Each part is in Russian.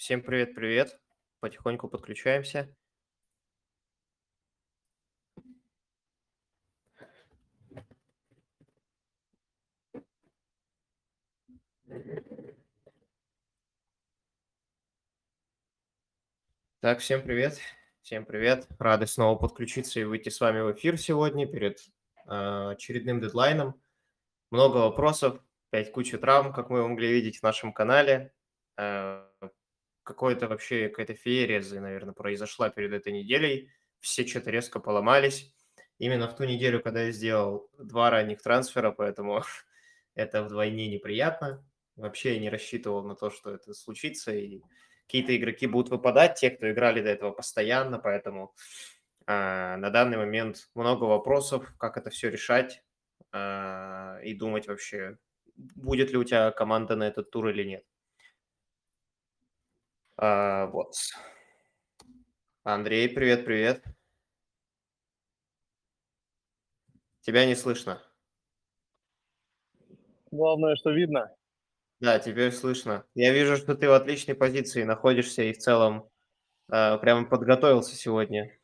Всем привет-привет. Потихоньку подключаемся. Так, всем привет. Всем привет. Рады снова подключиться и выйти с вами в эфир сегодня перед э, очередным дедлайном. Много вопросов, опять куча травм, как мы могли видеть в нашем канале. Э, какое-то вообще, какая-то феерия, наверное, произошла перед этой неделей. Все что-то резко поломались. Именно в ту неделю, когда я сделал два ранних трансфера, поэтому это вдвойне неприятно. Вообще я не рассчитывал на то, что это случится, и какие-то игроки будут выпадать, те, кто играли до этого постоянно, поэтому э, на данный момент много вопросов, как это все решать э, и думать вообще, будет ли у тебя команда на этот тур или нет. А, вот. Андрей, привет, привет. Тебя не слышно. Главное, что видно. Да, теперь слышно. Я вижу, что ты в отличной позиции находишься и в целом э, прямо подготовился сегодня.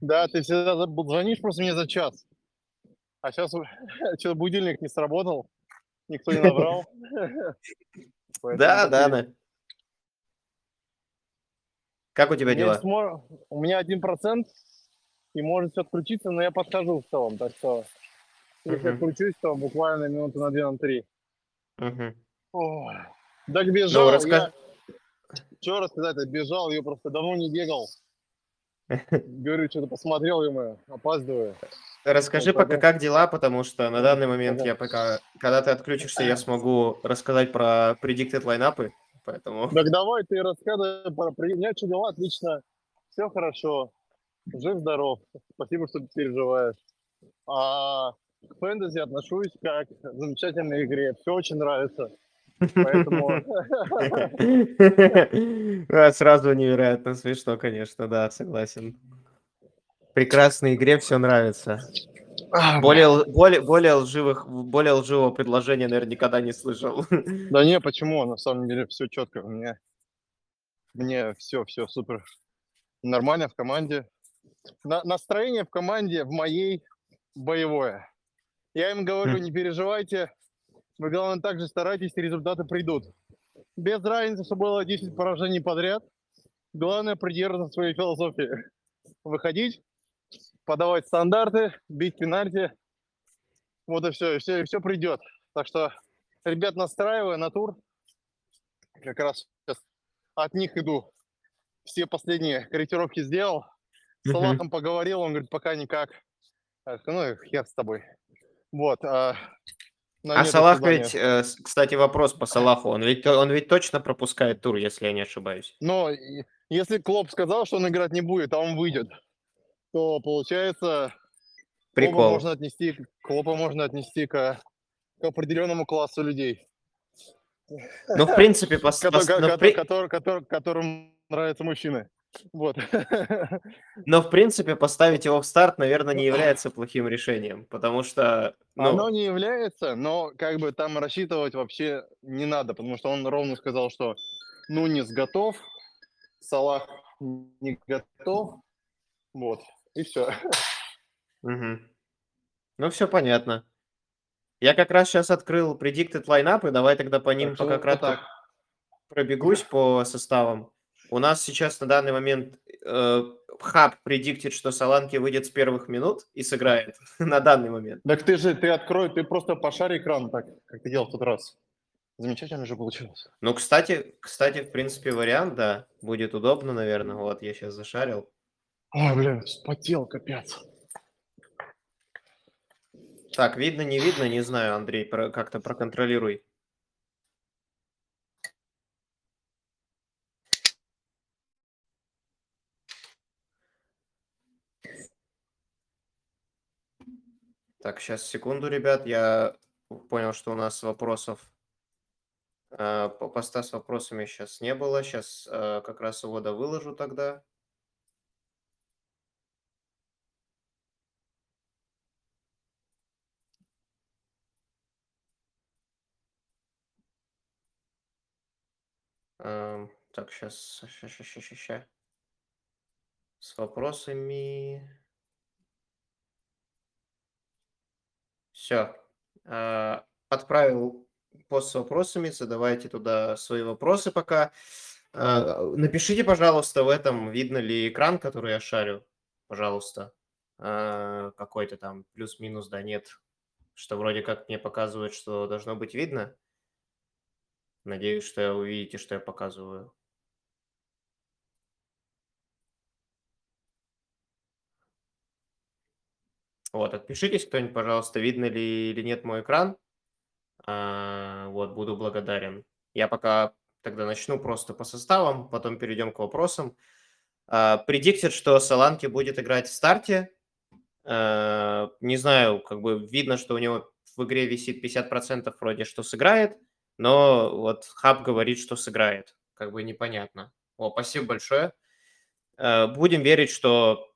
Да, ты всегда звонишь просто мне за час. А сейчас что-то будильник не сработал, никто не набрал. Да, да, да. Как у тебя дела? У меня один процент, и может все отключиться, но я подхожу в целом, так что если отключусь, то буквально минуты на две, на три. Ох, так бежал, ну, раска... я... Что рассказать, бежал, я просто давно не бегал. Говорю, что-то посмотрел, ему, опаздываю. Расскажи вот, пока, как дела, потому что на данный момент я пока, когда ты отключишься, я смогу рассказать про predicted лайнапы, поэтому... Так давай ты рассказывай про... У меня что дела, отлично, все хорошо, жив-здоров, спасибо, что ты переживаешь. А к фэнтези отношусь как к замечательной игре, все очень нравится. Поэтому... Сразу невероятно смешно, конечно, да, согласен. Прекрасной игре все нравится. Более, более, более, лживых, более лживого предложения, наверное, никогда не слышал. Да не, почему? На самом деле все четко. У меня, мне все, все супер. Нормально в команде. На, настроение в команде в моей боевое. Я им говорю, не переживайте, вы, главное, также старайтесь, и результаты придут. Без разницы, что было 10 поражений подряд. Главное придерживаться своей философии. Выходить, подавать стандарты, бить пенальти. Вот и все, и все, и все придет. Так что, ребят, настраиваю на тур. Как раз сейчас от них иду. Все последние корректировки сделал. С Салахом поговорил, он говорит, пока никак. Ну, хер с тобой. Вот. А а Салах ведь, э, кстати, вопрос по Салаху. Он ведь, он ведь точно пропускает тур, если я не ошибаюсь. Но если Клоп сказал, что он играть не будет, а он выйдет, то получается Прикол. Клопа можно отнести, Клопа можно отнести к, к определенному классу людей. Ну, в принципе, пос, пос, но, при... который, который, которым нравятся мужчины. Вот. Но, в принципе, поставить его в старт, наверное, не является плохим решением, потому что... Ну... Оно не является, но как бы там рассчитывать вообще не надо, потому что он ровно сказал, что Нунис готов, Салах не готов, вот, и все. Угу. Ну, все понятно. Я как раз сейчас открыл predicted line и давай тогда по ним пока кратко пробегусь по составам. У нас сейчас на данный момент э, хаб предиктит, что Саланки выйдет с первых минут и сыграет на данный момент. Так ты же, ты открой, ты просто пошарь экран так, как ты делал в тот раз. Замечательно же получилось. Ну, кстати, кстати, в принципе, вариант, да, будет удобно, наверное. Вот, я сейчас зашарил. Ой, блин, спотел, капец. Так, видно, не видно, не знаю, Андрей, как-то проконтролируй. Так, сейчас, секунду, ребят. Я понял, что у нас вопросов э, по поста с вопросами сейчас не было. Сейчас э, как раз его выложу тогда. Так, сейчас, ща, ща, ща. С вопросами. Все. Отправил пост с вопросами, задавайте туда свои вопросы пока. А, Напишите, пожалуйста, в этом, видно ли экран, который я шарю, пожалуйста. А, Какой-то там плюс-минус, да, нет. Что вроде как мне показывает, что должно быть видно. Надеюсь, что вы увидите, что я показываю. Вот, отпишитесь кто-нибудь, пожалуйста, видно ли или нет мой экран. А, Вот, буду благодарен. Я пока тогда начну просто по составам, потом перейдем к вопросам. Предиктит, что Соланки будет играть в старте. А, Не знаю, как бы видно, что у него в игре висит 50% вроде, что сыграет, но вот Хаб говорит, что сыграет. Как бы непонятно. О, спасибо большое. А, Будем верить, что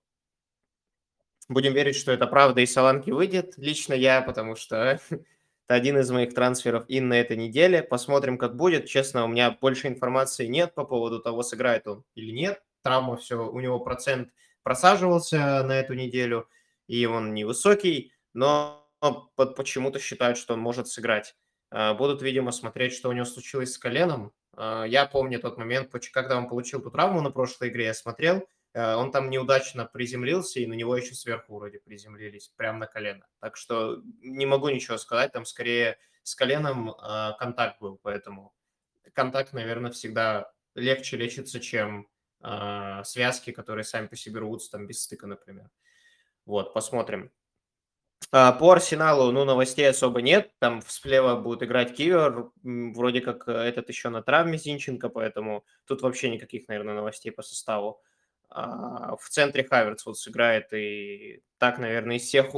Будем верить, что это правда и Соланки выйдет. Лично я, потому что это один из моих трансферов и на этой неделе. Посмотрим, как будет. Честно, у меня больше информации нет по поводу того, сыграет он или нет. Травма все, у него процент просаживался на эту неделю, и он невысокий, но почему-то считают, что он может сыграть. А, будут, видимо, смотреть, что у него случилось с коленом. А, я помню тот момент, когда он получил ту травму на прошлой игре, я смотрел – Э, он там неудачно приземлился, и на него еще сверху вроде приземлились, прямо на колено. Так что не могу ничего сказать, там скорее с коленом э, контакт был, поэтому контакт, наверное, всегда легче лечится, чем э, связки, которые сами по себе рвутся, там без стыка, например. Вот, посмотрим. А, по Арсеналу, ну, новостей особо нет. Там слева будет играть Кивер. Вроде как этот еще на травме Зинченко, поэтому тут вообще никаких, наверное, новостей по составу. А, в центре Хаверц вот сыграет, и так, наверное, из всех,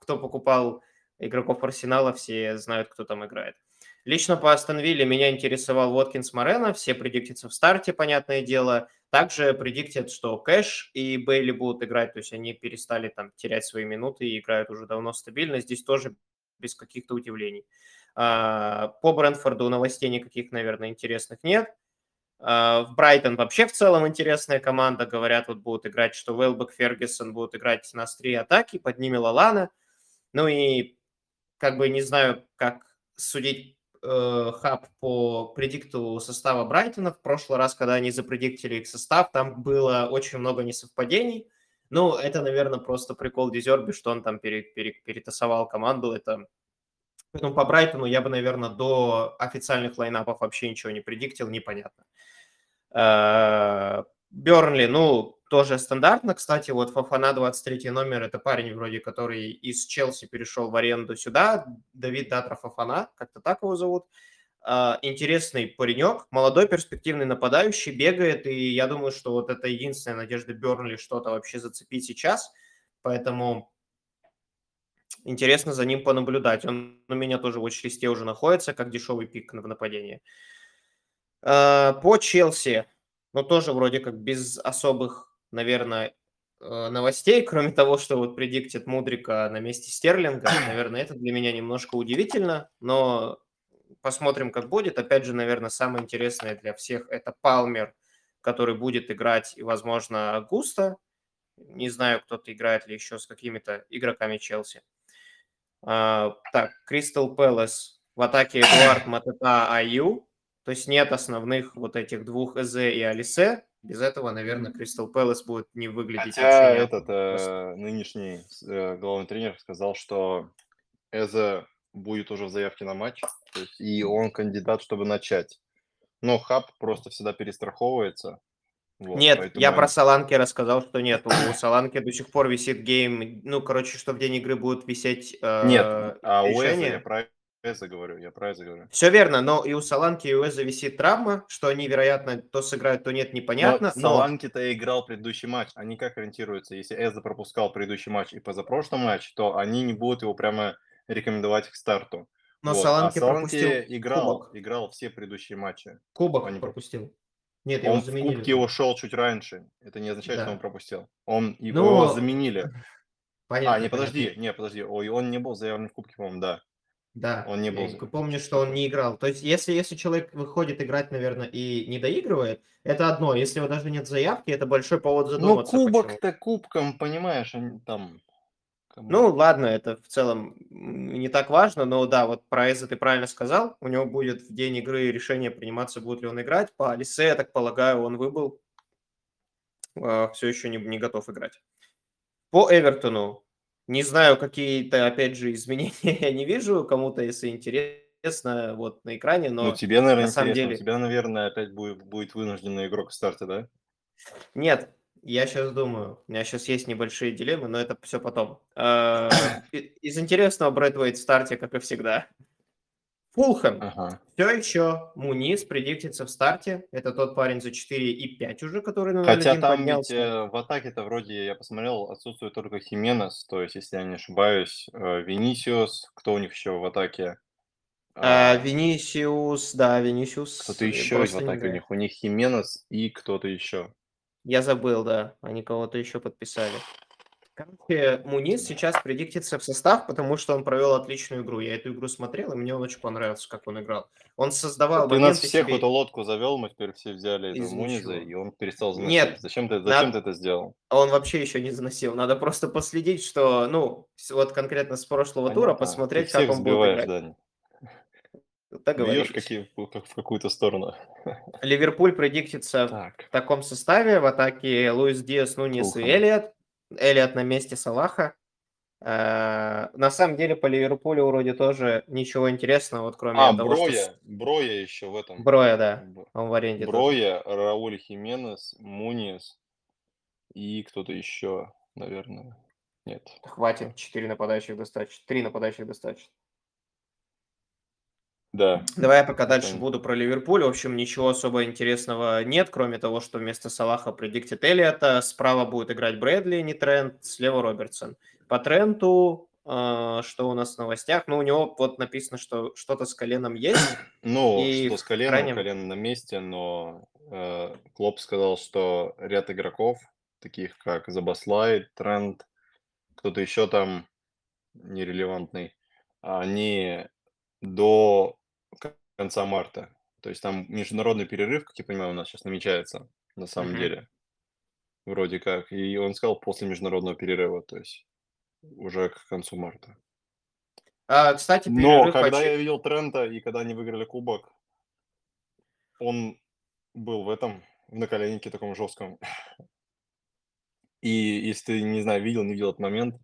кто покупал игроков Арсенала, все знают, кто там играет. Лично по Астон Вилле меня интересовал Воткинс Морено, все предиктятся в старте, понятное дело. Также предиктят, что Кэш и Бейли будут играть, то есть они перестали там терять свои минуты и играют уже давно стабильно. Здесь тоже без каких-то удивлений. А, по Брэнфорду новостей никаких, наверное, интересных нет. А, в Брайтон вообще в целом интересная команда. Говорят, вот будут играть, что Уэлбек, Фергюсон будут играть на острие атаки, под ними Лалана. Ну и как бы не знаю, как судить э, хаб по предикту состава Брайтона. В прошлый раз, когда они запредиктили их состав, там было очень много несовпадений. Ну, это, наверное, просто прикол Дезерби, что он там пере, пере, перетасовал команду. Это Поэтому по Брайтону я бы, наверное, до официальных лайнапов вообще ничего не предиктил, непонятно. Э, Бернли, ну, тоже стандартно. Кстати, вот Фафана 23 номер, это парень вроде, который из Челси перешел в аренду сюда. Давид Датра Фафана, как-то так его зовут. Э, интересный паренек, молодой перспективный нападающий, бегает, и я думаю, что вот это единственная надежда Бернли что-то вообще зацепить сейчас. Поэтому интересно за ним понаблюдать. Он у меня тоже в watch уже находится, как дешевый пик в нападении. Э, по Челси, ну, тоже вроде как без особых, наверное, э, новостей, кроме того, что вот предиктит Мудрика на месте Стерлинга. Наверное, это для меня немножко удивительно, но посмотрим, как будет. Опять же, наверное, самое интересное для всех – это Палмер, который будет играть, и, возможно, Густа. Не знаю, кто-то играет ли еще с какими-то игроками Челси. А, так, Кристал Пэлас в атаке Эдуард Матета Аю. То есть нет основных вот этих двух Эзе и Алисе. Без этого, наверное, Кристал Пэлас будет не выглядеть Хотя этот э, нынешний э, главный тренер сказал, что Эзе будет уже в заявке на матч, есть, и он кандидат, чтобы начать. Но Хаб просто всегда перестраховывается. Вот, нет, поэтому... я про Саланки рассказал, что нет. У Соланке до сих пор висит гейм. Ну, короче, что в день игры будет висеть э, Нет, а у Эзе я про Эзе говорю, я про Эзе говорю. Все верно, но и у Соланке, и у Эзе висит травма, что они, вероятно, то сыграют, то нет, непонятно. Но, но... Соланке-то играл предыдущий матч. Они как ориентируются? Если Эзе пропускал предыдущий матч и позапрошлый матч, то они не будут его прямо рекомендовать к старту. Но вот. Саланки, а Саланки пропустил играл, кубок. играл все предыдущие матчи. Кубок они пропустил. Нет, он его заменили. в Кубке его шел чуть раньше. Это не означает, да. что он пропустил. Он его ну, заменили. Понятно. А, не, подожди, понятно. не, подожди. Ой, он не был заявлен в Кубке, по-моему, да. Да, Он не был я помню, что он не играл. То есть, если, если человек выходит играть, наверное, и не доигрывает, это одно. Если его даже нет заявки, это большой повод Ну, задуматься. почему. кубок-то кубком, понимаешь, они там... кому- Ну, ладно, это в целом не так важно, но да, вот про Эза ты правильно сказал. У него будет в день игры решение приниматься, будет ли он играть. По Алисе, я так полагаю, он выбыл. все еще не, не готов играть. По Эвертону. Не знаю, какие-то, опять же, изменения я не вижу. Кому-то, если интересно, вот на экране, но Ну, тебе, наверное, на самом деле- тебя, наверное, опять будет, будет вынужденный игрок в старте, да? Нет, я сейчас думаю. У меня сейчас есть небольшие дилеммы, но это все потом. Э, Из интересного Брэд Уэйт в старте, как и всегда. Фулхэм. Ага. Все еще Мунис предиктится в старте. Это тот парень за 4 и 5 уже, который на 0-1 Хотя там ведь поднялся. э, в атаке-то вроде, я посмотрел, отсутствует только Хименес, то есть, если я не ошибаюсь, э, Венисиус, кто у них еще в атаке? А, А, Винисиус, да, Винисиус. Кто-то э, еще ведь в атаке у них. У них Хименес и кто-то еще. Я забыл, да. Они кого-то еще подписали. Короче, Мунис сейчас предиктится в состав, потому что он провел отличную игру. Я эту игру смотрел, и мне он очень понравился, как он играл. Он создавал Ты нас всех в себе- эту лодку завел, мы теперь все взяли Из Муниза, и он перестал заносить. Нет, Зачем ты, зачем ты это сделал? А он вообще еще не заносил. Надо просто последить, что, ну, вот конкретно с прошлого тура Понятно. посмотреть, ты как он будет играть. Дани. Бьешь какие, как в какую-то сторону. Ливерпуль предиктится Так. в таком составе. В атаке Луис Диас, Нунис и Фулхэм. Элиот. Элиот на месте Салаха. Э, На самом деле по Ливерпулю вроде тоже ничего интересного, вот кроме А, того, что... Броя. с- Броя еще в этом. Броя, да. Он в аренде тоже. Броя, Рауль Хименес, Мунис и кто-то еще, наверное. Нет. Хватит, четыре нападающих достаточно. Три нападающих достаточно. Да. Давай я пока дальше буду про Ливерпуль. В общем, ничего особо интересного нет, кроме того, что вместо Салаха предиктит Элиота. Справа будет играть Брэдли, не Трент, слева Робертсон. По Тренту, э, что у нас в новостях? Ну, у него вот написано, что что-то с коленом есть. Ну, И что с коленом, крайнем- колено на месте, но э, Клоп сказал, что ряд игроков, таких как Забаслай, Тренд, кто-то еще там нерелевантный, они до конца марта. То есть там международный перерыв, как я понимаю, у нас сейчас намечается, на самом Мгм. деле. Вроде как. И он сказал после международного перерыва, то есть уже к концу марта. А, кстати, Но когда очи- я видел Трента и когда они выиграли кубок, он был в этом, в наколеннике таком жестком. И если ты, не знаю, видел, не видел этот момент,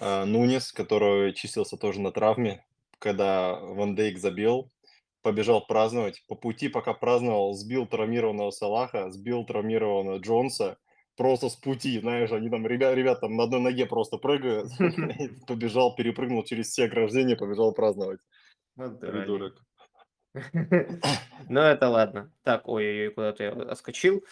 а, Нунес, который числился тоже на травме, когда Ван Дейк забил, побежал праздновать. По пути, пока праздновал, сбил травмированного Салаха, сбил травмированного Джонса. Просто с пути, знаешь, они там, ребят, ребят там на одной ноге просто прыгают. Побежал, перепрыгнул через все ограждения, побежал праздновать. Придурок. Ну, это ладно. Так, ой-ой-ой, куда-то я отскочил.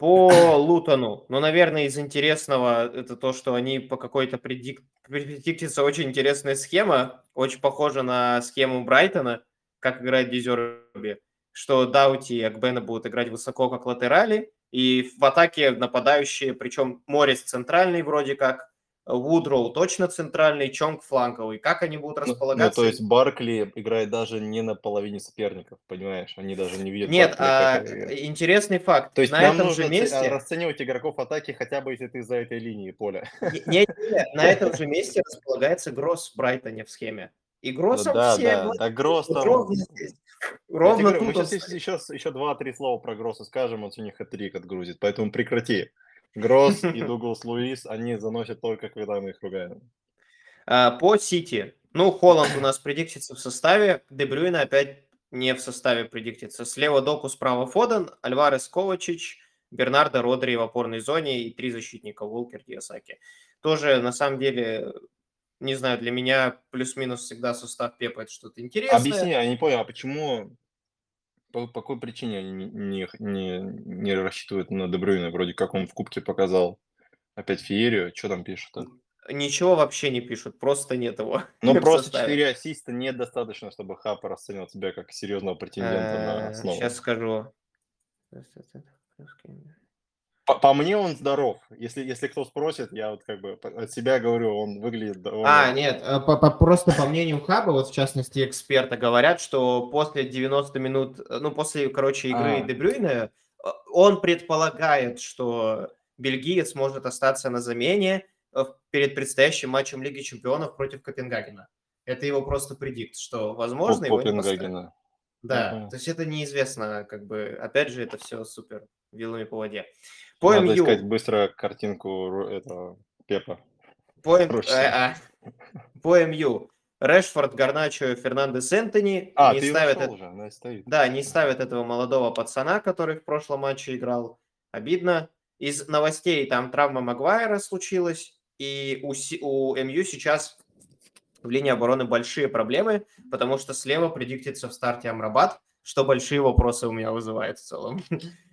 По Лутону. Ну, наверное, из интересного это то, что они по какой-то предик... предиктится очень интересная схема, очень похожа на схему Брайтона, как играет Дезерби, что Даути и Акбена будут играть высоко, как латерали, и в атаке нападающие, причем Морис центральный вроде как, Вудроу точно центральный, Чонг фланговый. Как они будут Ну, ну, располагаться? то есть Баркли играет даже не на половине соперников, понимаешь? Они даже не видят Нет, Баркли, а, как интересный факт. То есть на нам этом нужно же а, месте, расценивать игроков атаки, хотя бы если ты за этой линией поля. не, не- не, на этом же месте располагается Гросс в Брайтоне в схеме. И Ну Гроссом да, все да, да, Гросс там... ровно здесь. Говорю, мы тут он сейчас стоит. еще, еще два-три слова про Гросса скажем, он сегодня хэт-трик отгрузит, поэтому прекрати. Гросс и Дуглас Луис, они заносят только, когда мы их ругаем. А, По Сити. Ну, Холланд у нас предиктится в составе. Дебрюйна опять не в составе предиктится. Слева Доку, справа Фоден, Альварес Ковачич, Бернардо Родри в опорной зоне и три защитника Волкер, Диасаки. Тоже, на самом деле, не знаю, для меня плюс-минус всегда состав Пепа это что-то интересное. Объясни, я не понял, а почему, по, по какой причине они не, не, не, рассчитывают на Дебрюйна? Вроде как он в Кубке показал опять феерию, что там пишут? а? Ничего вообще не пишут, просто нет его. Ну, просто составе. 4 ассиста недостаточно, чтобы Хапа расценил тебя как серьезного претендента на основу. Сейчас Э, скажу. По, по мне он здоров. Если, если кто спросит, я вот как бы от себя говорю, он выглядит довольно... А, нет, э, по, по, просто по мнению Хаба, вот в частности эксперта, говорят, что после 90 минут, э, ну, после, короче, игры А. Дебрюйна, он предполагает, что бельгиец может остаться на замене э, перед предстоящим матчем Лиги Чемпионов против Копенгагена. Это его просто предикт, что, возможно, его не поставят. Копенгагена. Да, понял. то есть это неизвестно, как бы, опять же, это все супер вилами по воде. По Надо МЮ, искать быстро картинку этого Пепа. по, М- Срочно. э, а, МЮ, Решфорд, Гарначо, Фернандес Энтони А, не ты ставят это- уже, она стоит. Да, не ставят этого молодого пацана, который в прошлом матче играл. Обидно. Из новостей там травма Магуайра случилась, и у, Си- у МЮ сейчас в линии обороны большие проблемы, потому что слева предиктится в старте Амрабат, что большие вопросы у меня вызывает в целом.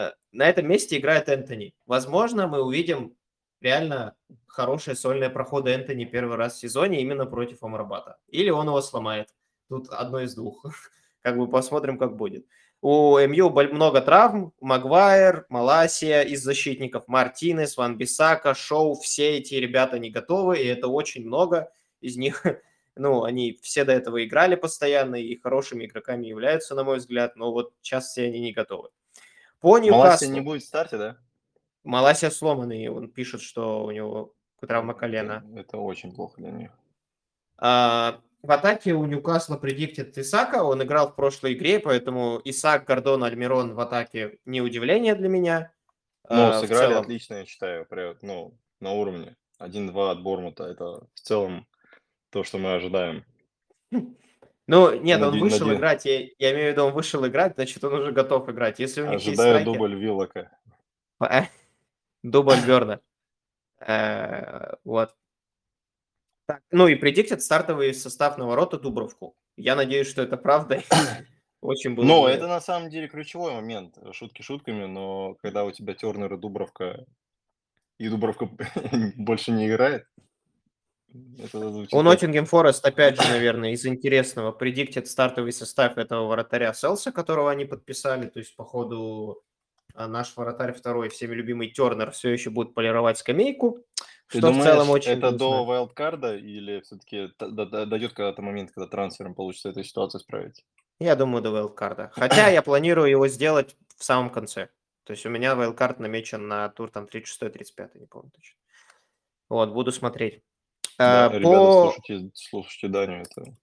Э, На этом месте играет Энтони. Возможно, мы увидим реально хорошие сольные проходы Энтони первый раз в сезоне именно против Амрабата. Или он его сломает. Тут одно из двух. Как бы посмотрим, как будет. У МЮ много травм. Магуайр, Маласия из защитников, Мартинес, Ван Бисака, Шоу. Все эти ребята не готовы, и это очень много. Из них, ну, они все до этого играли постоянно и хорошими игроками являются, на мой взгляд, но вот сейчас все они не готовы. По Маласия Ньюкаслу. не будет в старте, да? Маласия сломанный, он пишет, что у него травма колена. Это, очень плохо для них. А, в атаке у Ньюкасла предиктит Исака, он играл в прошлой игре, поэтому Исак, Гордон, Альмирон в атаке не удивление для меня. Ну, А, сыграли целом- отлично, я считаю, ну, на уровне. 1-2 от Бормута, это в целом то, что мы ожидаем. Ну, нет, он Наде- вышел наде- играть, я, я имею в виду, он вышел играть, значит, он уже готов играть. Если у них есть Ожидаю страйкер- дубль Виллока. Э, Дубль Берна. Э, Вот. Так, Ну и предиктит стартовый состав на ворота Дубровку. Я надеюсь, что это правда. Очень Ну, бы- это на самом деле ключевой момент. Шутки шутками, но когда у тебя Тернер и Дубровка, и Дубровка больше не играет, У Ноттингем Форест, опять же, наверное, из интересного предиктит стартовый состав этого вратаря Селса, которого они подписали. То есть, по ходу, а, наш вратарь второй, всеми любимый Тернер, все еще будет полировать скамейку. Ты Что в думаешь, целом очень это грустно. до вайлдкарда или все-таки дойдет когда-то момент, когда трансфером получится эту ситуацию исправить? Я думаю, до вайлдкарда. Хотя я планирую его сделать в самом конце. То есть у меня вайлдкард намечен на тур там 36-35, не помню точно. Вот, буду смотреть. Да, А, ребята, по слушайте, слушайте Даню, это...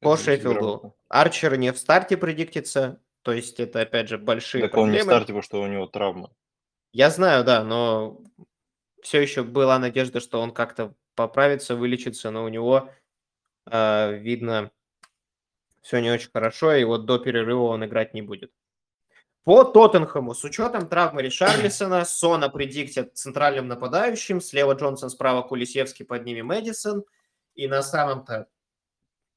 по это Шеффилду. грамотно. Арчер не в старте предиктится. То есть это, опять же, большие Так он не в проблемы. старте, потому что у него травма. Я знаю, да, но все еще была надежда, что он как-то поправится, вылечится, но у него, э, видно, все не очень хорошо, и вот до перерыва он играть не будет. По Тоттенхэму, с учетом травмы Ришарлисона, Сона предиктят центральным нападающим, слева Джонсон, справа Кулисевский, под ними Мэдисон, и на самом-то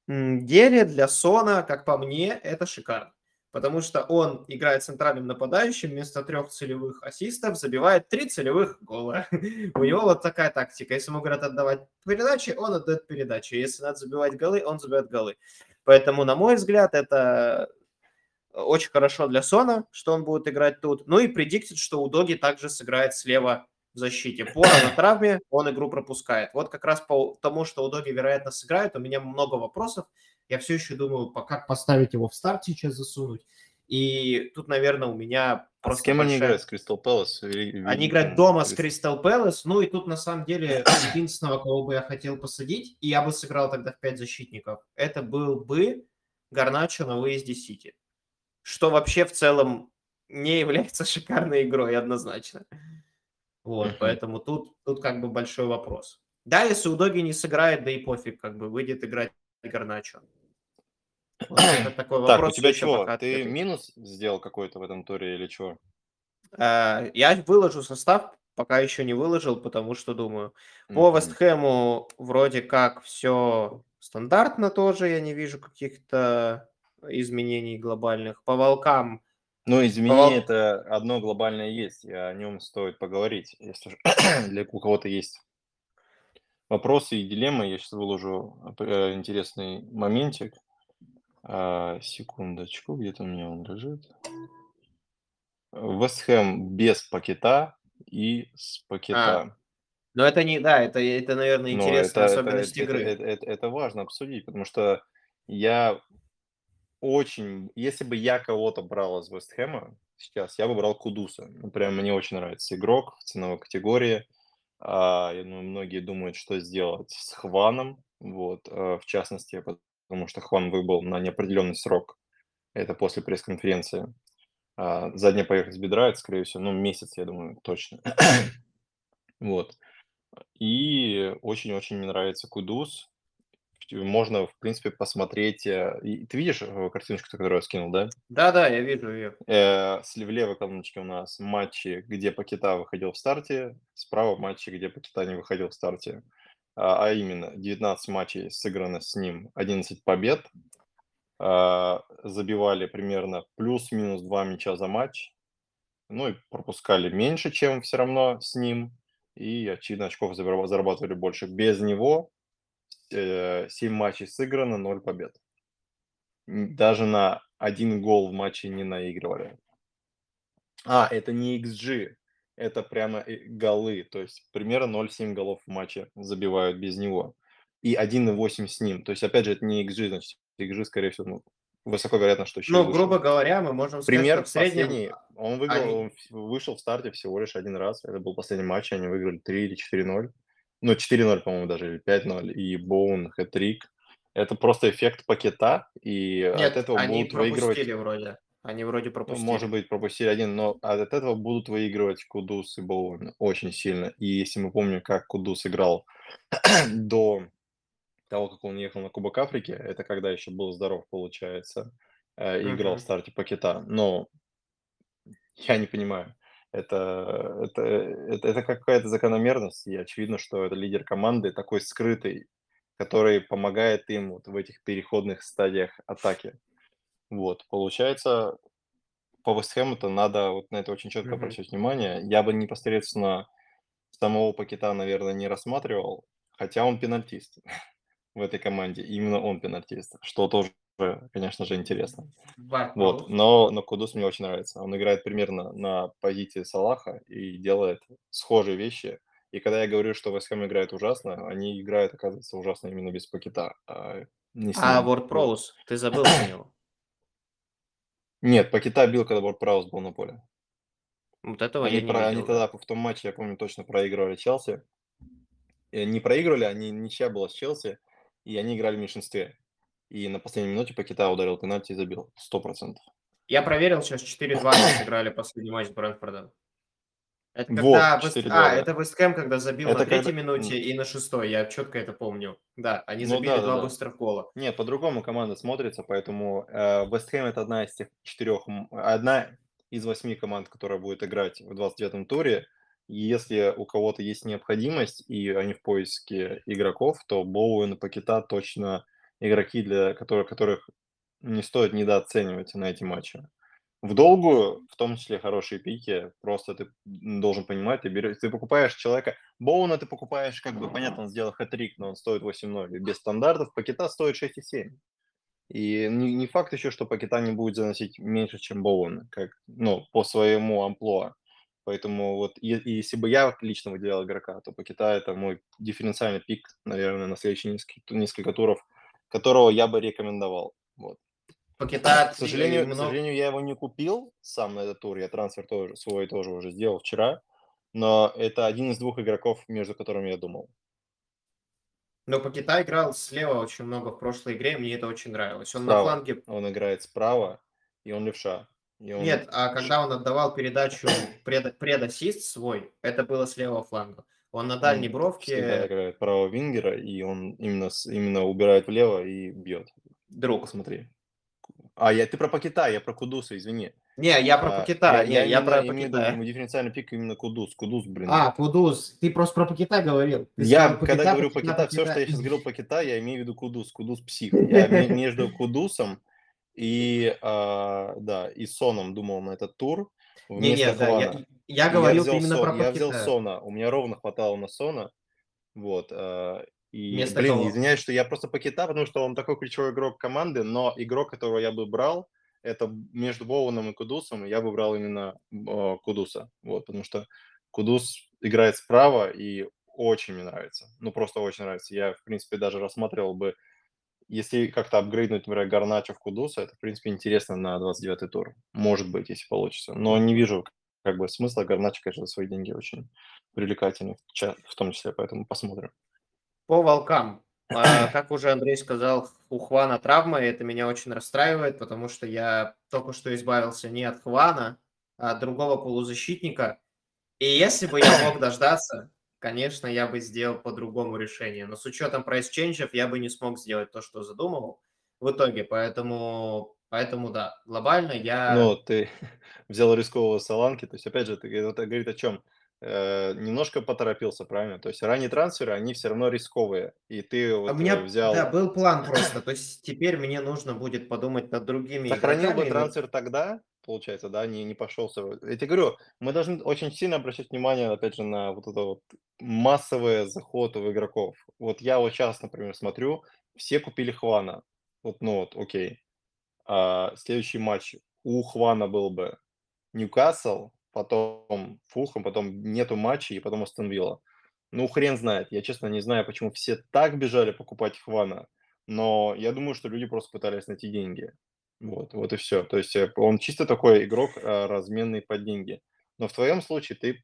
деле для Сона, как по мне, это шикарно. Потому что он играет центральным нападающим, вместо трех целевых ассистов забивает три целевых гола. У него вот такая тактика. Если ему говорят отдавать передачи, он отдает передачи. Если надо забивать голы, он забивает голы. Поэтому, на мой взгляд, это очень хорошо для Сона, что он будет играть тут. Ну и предиктит, что у Доги также сыграет слева в защите. Пора на травме, он игру пропускает. Вот как раз по тому, что у Доги, вероятно, сыграет, у меня много вопросов. Я все еще думаю, по- как поставить его в старт сейчас засунуть. И тут, наверное, у меня А с просто кем они большая- играют? С Кристал Пэлас? Они играют дома с Крист- Кристал Пэлас. Ну и тут, на самом деле, единственного, кого бы я хотел посадить, и я бы сыграл тогда в пять защитников, это был бы Гарначо на выезде Сити. Что вообще в целом не является шикарной игрой однозначно. Вот, поэтому тут, тут как бы большой вопрос. Да, если у Доги не сыграет, да и пофиг, как бы выйдет играть Гарначо. Вот это такой Так, вопрос. у тебя чего? Ты минус сделал какой-то в этом туре или чего? Э, Я выложу состав, пока еще не выложил, потому что думаю. По Мгм. Вестхэму вроде как все стандартно тоже, я не вижу каких-то изменений глобальных. По волкам Ну, изменение По- это одно глобальное есть, и о нем стоит поговорить. Если для у кого-то есть вопросы и дилеммы, я сейчас выложу э, интересный моментик. А, секундочку, где-то у меня он лежит. Вестхэм без пакета и с А, Пакета. но это не, да, это, это, наверное, Но интересная это, особенность это, игры. это, это, это важно обсудить, потому что я очень... Если бы я кого-то брал из Вестхэма сейчас, я бы брал Кудуса. Ну, прям мне очень нравится игрок в ценовой категории. А, я думаю, многие думают, что сделать с Хваном, вот, а, в частности, потому что Хван выбыл на неопределенный срок. Это после пресс-конференции. А, задняя поверхность бедра, это, скорее всего, ну, месяц, я думаю, точно. вот. И очень-очень мне нравится Кудус. Можно, в принципе, посмотреть. э, и- Ты видишь э, картиночку, которую я скинул, да? Да-да, я вижу ее. Э, В левой колоночке у нас матчи, где Пакета выходил в старте, справа матчи, где Пакета не выходил в старте. А, а именно, 19 матчей сыграно с ним, 11 побед. А, Забивали примерно плюс-минус 2 мяча за матч. Ну и пропускали меньше, чем все равно с ним. И, очевидно, очков зараб- зарабатывали больше. Без него 7 матчей сыграно, 0 побед. Даже на один гол в матче не наигрывали. А, это не XG, это прямо э, голы. То есть примерно 0,7 голов в матче забивают без него. И 1,8 с ним. То есть, опять же, это не XG, значит, XG, скорее всего, ну, высоко вероятно, что еще Ну, грубо говоря, мы можем сказать, Пример что в среднем... последний. Он выиграл, они- он вышел в старте всего лишь один раз. Это был последний матч, они выиграли 3 или 4-0. Ну, 4-0, по-моему, даже, или 5-0. И Боун, хэт-трик. Это просто эффект пакета, и Нет, от этого они будут выигрывать... пропустили вроде. Они вроде Ну, пропустили. может быть, пропустили один, но от этого будут выигрывать Кудус и Боуэн очень сильно. И если мы помним, как Кудус играл до того, как он ехал на Кубок Африки, это когда еще был здоров, получается, э, и играл Мгм. в старте пакета. Но я не понимаю. Это, это, это, это какая-то закономерность, и очевидно, что это лидер команды, такой скрытый, который помогает им вот в этих переходных стадиях атаки. Вот, получается, по Вестхэму-то надо вот на это очень четко Мгм. обращать внимание. Я бы непосредственно самого Пакета, наверное, не рассматривал, хотя он пенальтист в этой команде. Именно он пенальтист, что тоже, конечно же, интересно. Вот, но, но Кудус мне очень нравится. Он играет примерно на позиции Салаха и делает схожие вещи. И когда я говорю, что Вестхэм играет ужасно, они играют, оказывается, ужасно именно без Пакета, а не А Вот. Проуз, ты забыл про него. Нет, Пакета бил, когда Ворд Праус был на поле. Вот этого Они, я не про, они видел. да. тогда в том матче, я помню, точно проигрывали Челси. Э, Не проигрывали, они ничья была с Челси, и они играли в меньшинстве. И на последней минуте Пакета ударил пенальти и забил. Сто процентов. Я проверил, сейчас 4-2 они сыграли последний матч с Брэнфордом. Это Вот, когда... Вест- 4-2, А, это Вестхэм, когда забил Это на третьей когда- минуте и на шестой. Я четко это помню. Да, они Ну забили да, да, два да. быстрых гола. Нет, по-другому команда смотрится, поэтому э, Вест Хэм это одна из тех четырех, одна из восьми команд, которая будет играть в 29-м туре. И если у кого-то есть необходимость, и они в поиске игроков, то Боуэн и Пакета точно игроки, для которых, которых не стоит недооценивать на эти матчи. В долгую, в том числе хорошие пики, просто ты должен понимать, ты, берешь, ты покупаешь человека, Боуна ты покупаешь, как бы, понятно, он сделал хэт-трик, но он стоит 8-0, и без стандартов Пакета стоит 6,7. И не, не факт еще, что Пакета не будет заносить меньше, чем Боуэн, как, ну, по своему амплуа. Поэтому вот, и, и если бы я лично выделял игрока, то Пакета это мой дифференциальный пик, наверное, на следующие несколько, несколько туров, которого я бы рекомендовал. Вот. Пакета К сожалению, к сожалению, я его не купил сам на этот тур. Я трансфер тоже свой тоже уже сделал вчера. Но это один из двух игроков, между которыми я думал. Но Пакета играл слева очень много в прошлой игре, мне это очень нравилось. Он на Справа. фланге... Он играет справа, и он левша. И он- Нет, а когда он отдавал передачу пред, предассист свой, это было с левого фланга. Он на дальней он бровке всегда играет правого вингера, и он именно, именно убирает влево и бьет. друг. Посмотри. А, я, ты про Пакета, я про Кудуса, извини. Не, я про А, Пакета, не, я, именно про имею в виду Пакета. дифференциальный пик именно Кудус. Кудус, блин. А, Кудус, ты просто про Пакета говорил. Ты Я, сказал когда говорю Пакета, Пакета, все, что я Пакета. сейчас говорил Пакета, я имею в виду Кудус. Кудус псих. Я ме- между Кудусом и, а, да, и Соном думал на этот тур. Не, не, да, я. Я говорил взял именно Сон- про Я взял. Сона. У меня ровно хватало на Сона. Вот. а, И, Вместо блин, кого? извиняюсь, что я просто Пакета, потому что он такой ключевой игрок команды, но игрок, которого я бы брал, это между Боуном и Кудусом, и я бы брал именно э, Кудуса. Вот, потому что Кудус играет справа и очень мне нравится. Ну, просто очень нравится. Я, в принципе, даже рассматривал бы, если как-то апгрейднуть, например, в Кудуса, это, в принципе, интересно на 29-й тур. Может быть, если получится. Но не вижу как бы смысла. Гарначо, конечно, за свои деньги очень привлекательный, в том числе, поэтому посмотрим. По волкам. А, Как уже Андрей сказал, у Хвана травма, и это меня очень расстраивает, потому что я только что избавился не от Хвана, а от другого полузащитника. И если бы я мог дождаться, конечно, я бы сделал по-другому решение. Но с учетом прайс-ченджев я бы не смог сделать то, что задумывал в итоге. Поэтому, поэтому да, глобально я... Ну, ты взял рискового Соланки, то есть, опять же, это, говорит о чем? Э, немножко поторопился, правильно? То есть ранние трансферы, они все равно рисковые, и ты А вот У меня, э, взял... да, был план просто. То есть теперь мне нужно будет подумать над другими Сохранил бы игроками. но- трансфер тогда, получается, да, не, не пошелся. Я тебе говорю, мы должны очень сильно обращать внимание, опять же, на вот это вот массовые заходы в игроков. Вот я вот сейчас, например, смотрю, все купили Хвана. Вот, ну вот, окей. А, следующий матч у Хвана был бы Ньюкасл, потом Фулхэм, потом нету матчей, и потом Астон Вилла. Ну, хрен знает. Я, честно, не знаю, почему все так бежали покупать Хвана, но я думаю, что люди просто пытались найти деньги. Вот, вот и все. То есть э, он чисто такой игрок, э, разменный под деньги. Но в твоем случае ты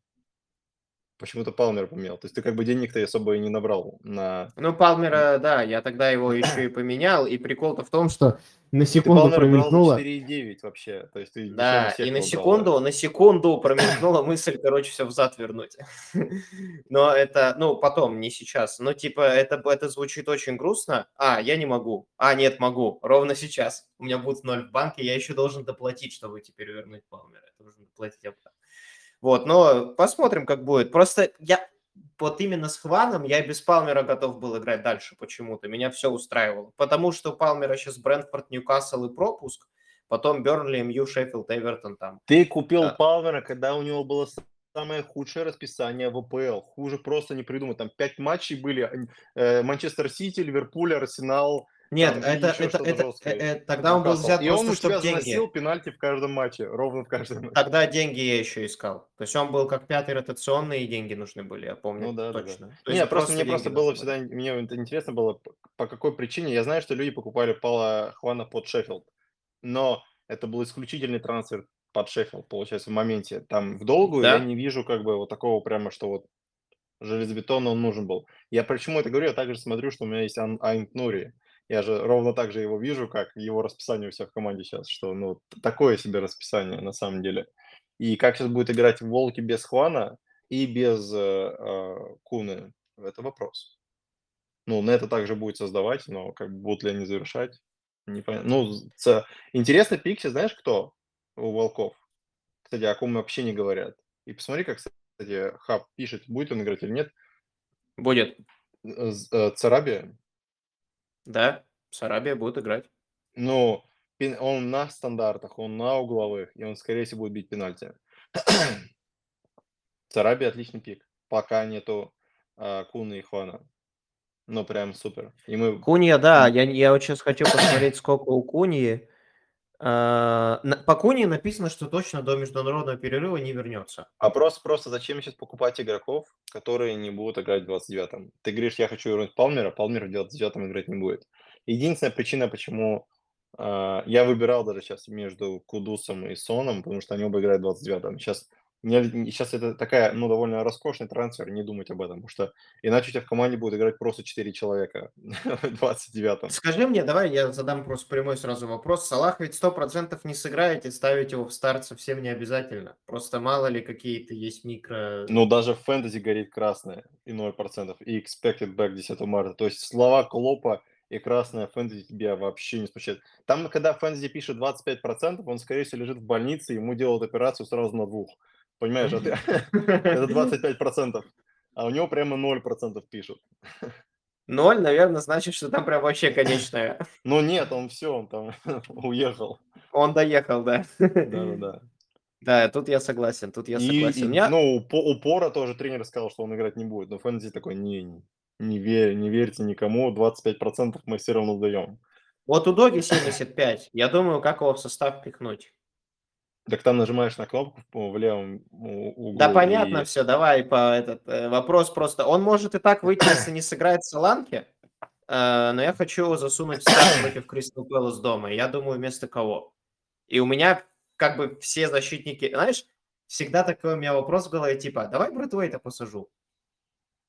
почему-то Палмера поменял. То есть ты как бы денег-то особо и не набрал на... Ну, Палмера, да, я тогда его еще и поменял. И прикол-то в том, что на секунду промелькнуло. 4,9 вообще. То есть ты Да, и на да. секунду, на секунду промелькнула мысль, короче, все взад вернуть. Но это, ну, потом, не сейчас. Ну, типа, это, это звучит очень грустно. А, я не могу. А, нет, могу. Ровно сейчас. У меня будет ноль в банке, я еще должен доплатить, чтобы теперь вернуть Палмера. Я должен доплатить обратно. Вот, но посмотрим, как будет. Просто я вот именно с Хваном я без Палмера готов был играть дальше почему-то. Меня все устраивало. Потому что у Палмера сейчас Брентфорд, Ньюкасл и пропуск. Потом Бернли, МЮ, Шеффилд, Эвертон там. Ты купил Да. Палмера, когда у него было самое худшее расписание в АПЛ. Хуже просто не придумать. Там пять матчей были. э, Манчестер Сити, Ливерпуль, Арсенал. Нет, Там это, это, это, жесткое. э, тогда он был взят И он у тебя заносил пенальти в каждом матче. Ровно в каждом матче. Тогда деньги я еще искал. То есть он был как пятый ротационный, и деньги нужны были, я помню Ну да, да, да. точно. То Не, есть просто мне просто было всегда, мне это интересно было, по какой причине. Я знаю, что люди покупали Пала Хвана под Шеффилд, но это был исключительный трансфер под Шеффилд, получается, в моменте. Там в долгую я Да. не вижу как бы вот такого прямо, что вот железобетонно он нужен был. Я почему это говорю? Я также смотрю, что у меня есть Айнт Нури. Я же ровно так же его вижу, как его расписание у себя в команде сейчас, что ну такое себе расписание на самом деле. И как сейчас будет играть Волки без Хвана и без э, э, Куны, это вопрос. Ну, на это также будет создавать, но как будут ли они завершать, непонятно. Ну, ц- интересный пикси, знаешь кто у Волков? Кстати, о ком вообще не говорят. И посмотри, как, кстати, Хаб пишет, будет он играть или нет. Будет. Э, Царабия, Да, Сарабия будет играть. ну, пен- он на стандартах, он на угловых, и он, скорее всего, будет бить пенальти. Царабия отличный пик, пока нету а, Куны и Хвана. Ну, прям супер. И мы... Кунья, да, я, я вот сейчас хочу посмотреть, сколько у Куньи. А, на- По Куньи написано, что точно до международного перерыва не вернется. Вопрос просто, зачем сейчас покупать игроков, которые не будут играть в 29-м? Ты говоришь, я хочу вернуть Палмера, Палмер в 29-м играть не будет. Единственная причина, почему а, я выбирал даже сейчас между Кудусом и Соном, потому что они оба играют в 29-м. Сейчас, сейчас это такая, ну, довольно роскошный трансфер, не думать об этом, потому что иначе у тебя в команде будет играть просто 4 человека в 29-м. Скажи мне, давай я задам просто прямой сразу вопрос. Салах ведь 100% не сыграет, и ставить его в старт совсем не обязательно. Просто мало ли какие-то есть микро... Ну, даже в фэнтези горит красное и 0%, и expected back 10 марта. То есть слова Клопа и красное фэнтези тебя вообще не смущает. Там, когда фэнтези пишет 25%, он, скорее всего, лежит в больнице, ему делают операцию сразу на двух. Понимаешь, а ты- это 25%. А у него прямо 0% пишут. Ноль, наверное, значит, что там прям вообще конечная. Ну нет, он все, он там уехал. Он доехал, да. Да-да-да. Да, тут я согласен, тут я согласен. и, меня- ну, у По- у Пора тоже тренер сказал, что он играть не будет. Но фэнтези такой, не, не, не, верь, не верьте никому, 25% мы все равно даем. Вот у Доги 75. Я думаю, как его в состав пихнуть. Так там нажимаешь на кнопку в, левом углу. Да понятно и- все, давай по этот э, вопрос просто. Он может и так выйти, если не сыграет Саланки, э, но я хочу его засунуть в старт против Кристал Пэлас дома. Я думаю, вместо кого? И у меня как бы все защитники... Знаешь, всегда такой у меня вопрос в голове, типа, давай Брэдвейта посажу.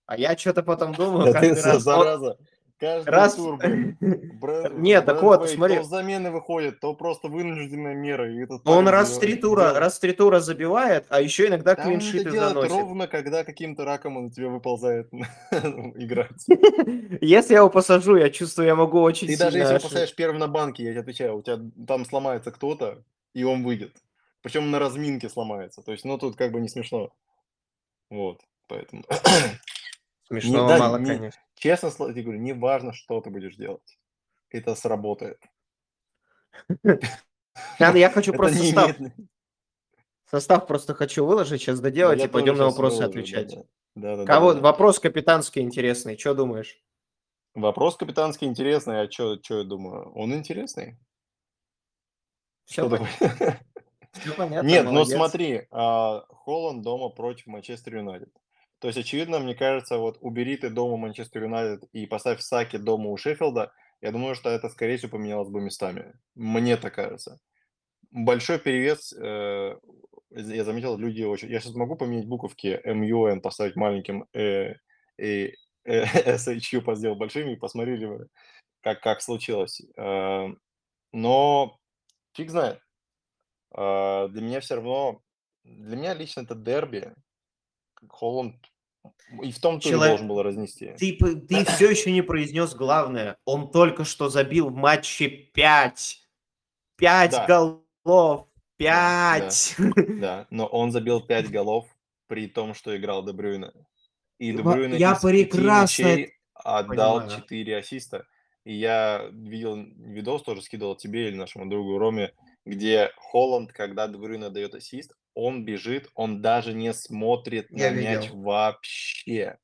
А я что-то потом думаю, Да ты раз... он- зараза. Каждый раз- тур, блин. Брэд- Нет, так вот, смотри. То замены выходит, то просто вынужденная мера. И этот Он раз в три тура, делает- раз в три тура забивает, а еще иногда это клиншиты заносит. ровно, когда каким-то раком он на тебя выползает играть. Если я его посажу, я чувствую, я могу очень Ты даже если его поставишь первым на банке, я тебе отвечаю, у тебя там сломается кто-то, и он выйдет. Причем на разминке сломается. То есть, ну, тут как бы не смешно. Вот, поэтому... Смешного да, мало, не- конечно. Честно тебе говорю, не важно, что ты будешь делать. Это сработает. Надо, я хочу просто не состав, состав просто хочу выложить, сейчас доделать Я и пойдем на вопросы отвечать. Кого? да. Вопрос капитанский интересный, что думаешь? Вопрос капитанский интересный, а что я думаю? Он интересный. Все, понятно, Нет, ну молодец. смотри, а, Холланд дома против Манчестер Юнайтед. То есть, очевидно, мне кажется, вот убери ты дома Манчестер Юнайтед и поставь Саки дома у Шеффилда, я думаю, что это, скорее всего, поменялось бы местами. Мне так кажется. Большой перевес, э, я заметил, люди очень... Я сейчас могу поменять буковки MUN, поставить маленьким э, и э, SHU сделать большими, и посмотрели вы, как, как случилось. Э, Но фиг знает. А, Для меня все равно, для меня лично это дерби. Холланд и в том туре Человек- должен был разнести. Ты, ты все еще не произнес главное. Он только что забил в матче 5. 5 Да. голов. Да, 5. Да, но он забил 5 голов при том, что играл Де Брюйне. И Де Во- Брюйне я из прекрасно мячей отдал понимаю. 4 ассиста. И я видел видос, тоже скидывал тебе или нашему другу Роме, где Холланд, когда Де Брюйне дает ассист, он бежит, он даже не смотрит на Я мяч видел. вообще.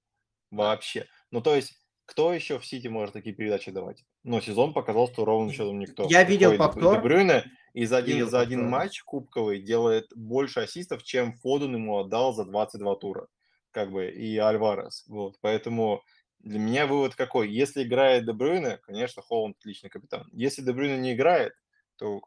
Вообще. Ну, то есть, кто еще в Сити может такие передачи давать? Но сезон показал, что ровным счетом никто. Я видел Приходит повтор. Де Брюйне и за один, Видел за один повтор. матч кубковый делает больше ассистов, чем Фоден ему отдал за 22 тура. Как бы, и Альварес. Вот, поэтому для меня вывод какой? Если играет Де Брюйне, конечно, Холланд отличный капитан. Если Де Брюйне не играет, то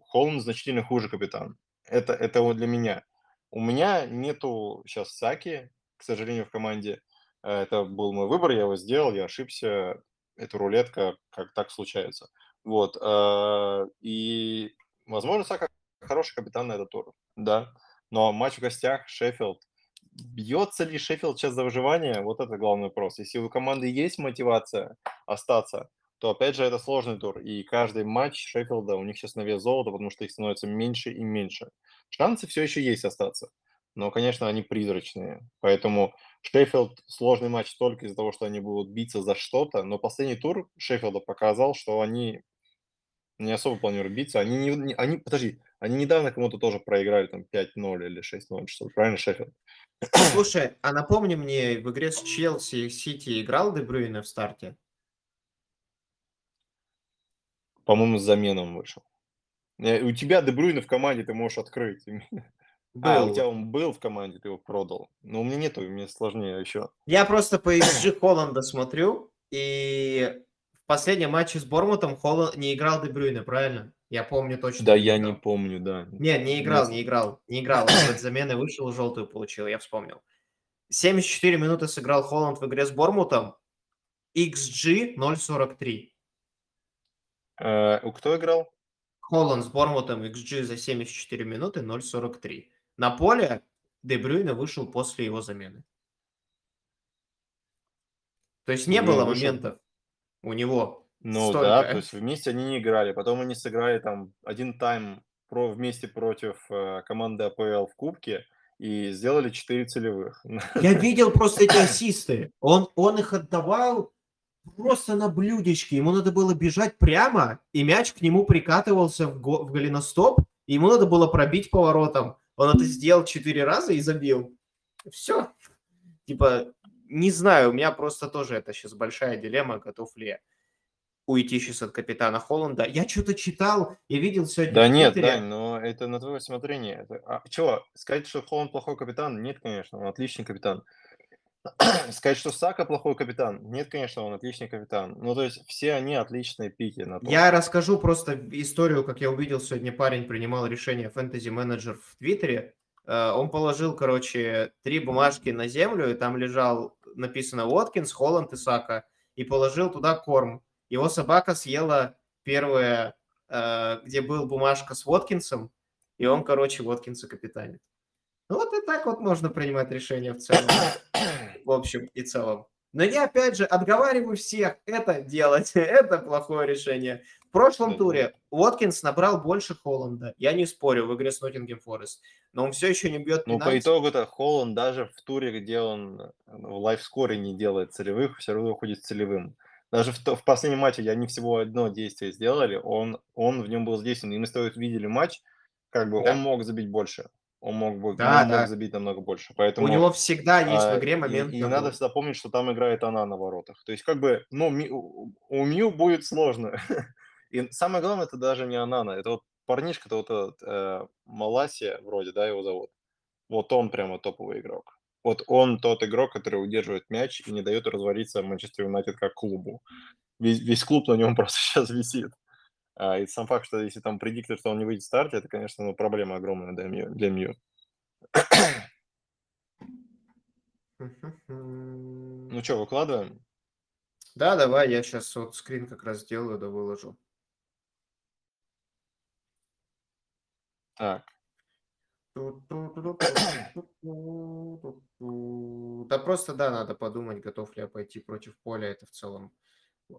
Холланд значительно хуже капитан. Это, это вот для меня. У меня нету сейчас Саки, к сожалению, в команде. Э, Это был мой выбор, я его сделал, я ошибся. Это рулетка, как так случается. Вот. э, И, возможно, Сака хороший капитан на этот тур. Да. Но матч в гостях, Шеффилд. Бьется ли Шеффилд сейчас за выживание? Вот это главный вопрос. Если у команды есть мотивация остаться, то, опять же, это сложный тур. И каждый матч Шеффилда, у них сейчас на вес золота, потому что их становится меньше и меньше. Шансы все еще есть остаться. Но, конечно, они призрачные. Поэтому Шеффилд сложный матч только из-за того, что они будут биться за что-то. Но последний тур Шеффилда показал, что они не особо планируют биться. Они, не, они, подожди, они недавно кому-то тоже проиграли там 5-0 или 6-0, что правильно, Шеффилд? Слушай, а напомни мне, в игре с Челси Сити играл Де Брюйне в старте? По-моему, с заменом вышел. Э, У тебя Де Брюйне в команде ты можешь открыть. А, у Был. тебя он был в команде, ты его продал. Но у меня нету, мне сложнее еще. Я просто по XG Холланда смотрю, и в последнем матче с Бормутом Холланд не играл Де Брюйне, правильно? Я помню точно. Да, я не играл. помню, да. Нет, не играл, не играл, не играл. Он замены вышел, желтую получил, я вспомнил. 74 минуты сыграл Холланд в игре с Бормутом. XG 0.43. Э, кто играл? Холланд с Бормутом XG за 74 минуты 0.43. На поле Де Брюйне вышел после его замены. То есть не Де было вышел? моментов у него. Ну Столько. да, то есть вместе они не играли. Потом они сыграли там один тайм про, вместе против э, команды АПЛ в Кубке и сделали 4 целевых. Я видел просто эти ассисты. Он, он их отдавал просто на блюдечке. Ему надо было бежать прямо, и мяч к нему прикатывался в, го- в голеностоп, и ему надо было пробить поворотом. Он это сделал четыре раза и забил. Все. Типа, не знаю, у меня просто тоже это сейчас большая дилемма, готов ли я. уйти сейчас от капитана Холланда. Я что-то читал, я видел сегодня Да нет. Дань, но это на твое усмотрение. Это... А, чего? Сказать, что Холланд плохой капитан? Нет, конечно, он отличный капитан. Сказать, что Сака плохой капитан? Нет, конечно, он отличный капитан. Ну, то есть все они отличные пики на. Я расскажу просто историю, как я увидел сегодня парень принимал решение фэнтези-менеджер в Твиттере. Э, Он положил, короче, три бумажки на землю, и там лежал, написано Уоткинс, Холланд и Сака, и положил туда корм. Его собака съела первое, э, где был бумажка с Уоткинсом, и он, короче, Уоткинса капитанит. Ну вот и так вот можно принимать решения в целом, в общем и целом. Но я, опять же, отговариваю всех это делать. это плохое решение. В прошлом туре Уоткинс набрал больше Холланда. Я не спорю в игре с Ноттингем Форест. Но он все еще не бьет Ну, по итогу-то Холланд даже в туре, где он э, в лайфскоре не делает целевых, все равно уходит целевым. Даже в, в последнем матче, где они всего одно действие сделали, он, он в нем был задействован. И мы с тобой видели матч, как бы Да. он мог забить больше. Он мог, бы, Да, он да. мог забить намного больше. Поэтому У него всегда есть А, в игре и- момент. И, на надо всегда помнить, что там играет она на воротах. То есть, как бы, ну, Ми- у Мью будет сложно. И самое главное, это даже не Анана. Это вот парнишка, это вот этот э, Маласия, вроде, да, его зовут. Вот он прямо топовый игрок. Вот он тот игрок, который удерживает мяч и не дает развалиться Манчестер Юнайтед как клубу. Весь, весь клуб на нем просто сейчас висит. А, и сам факт, что если там предиктор, что он не выйдет в старте, это, конечно, ну, проблема огромная для Мью. Для Мью. Ну что, выкладываем? Да, давай, я сейчас вот скрин как раз сделаю, да выложу. Так. Да просто, да, надо подумать, готов ли я пойти против поля. Это в целом,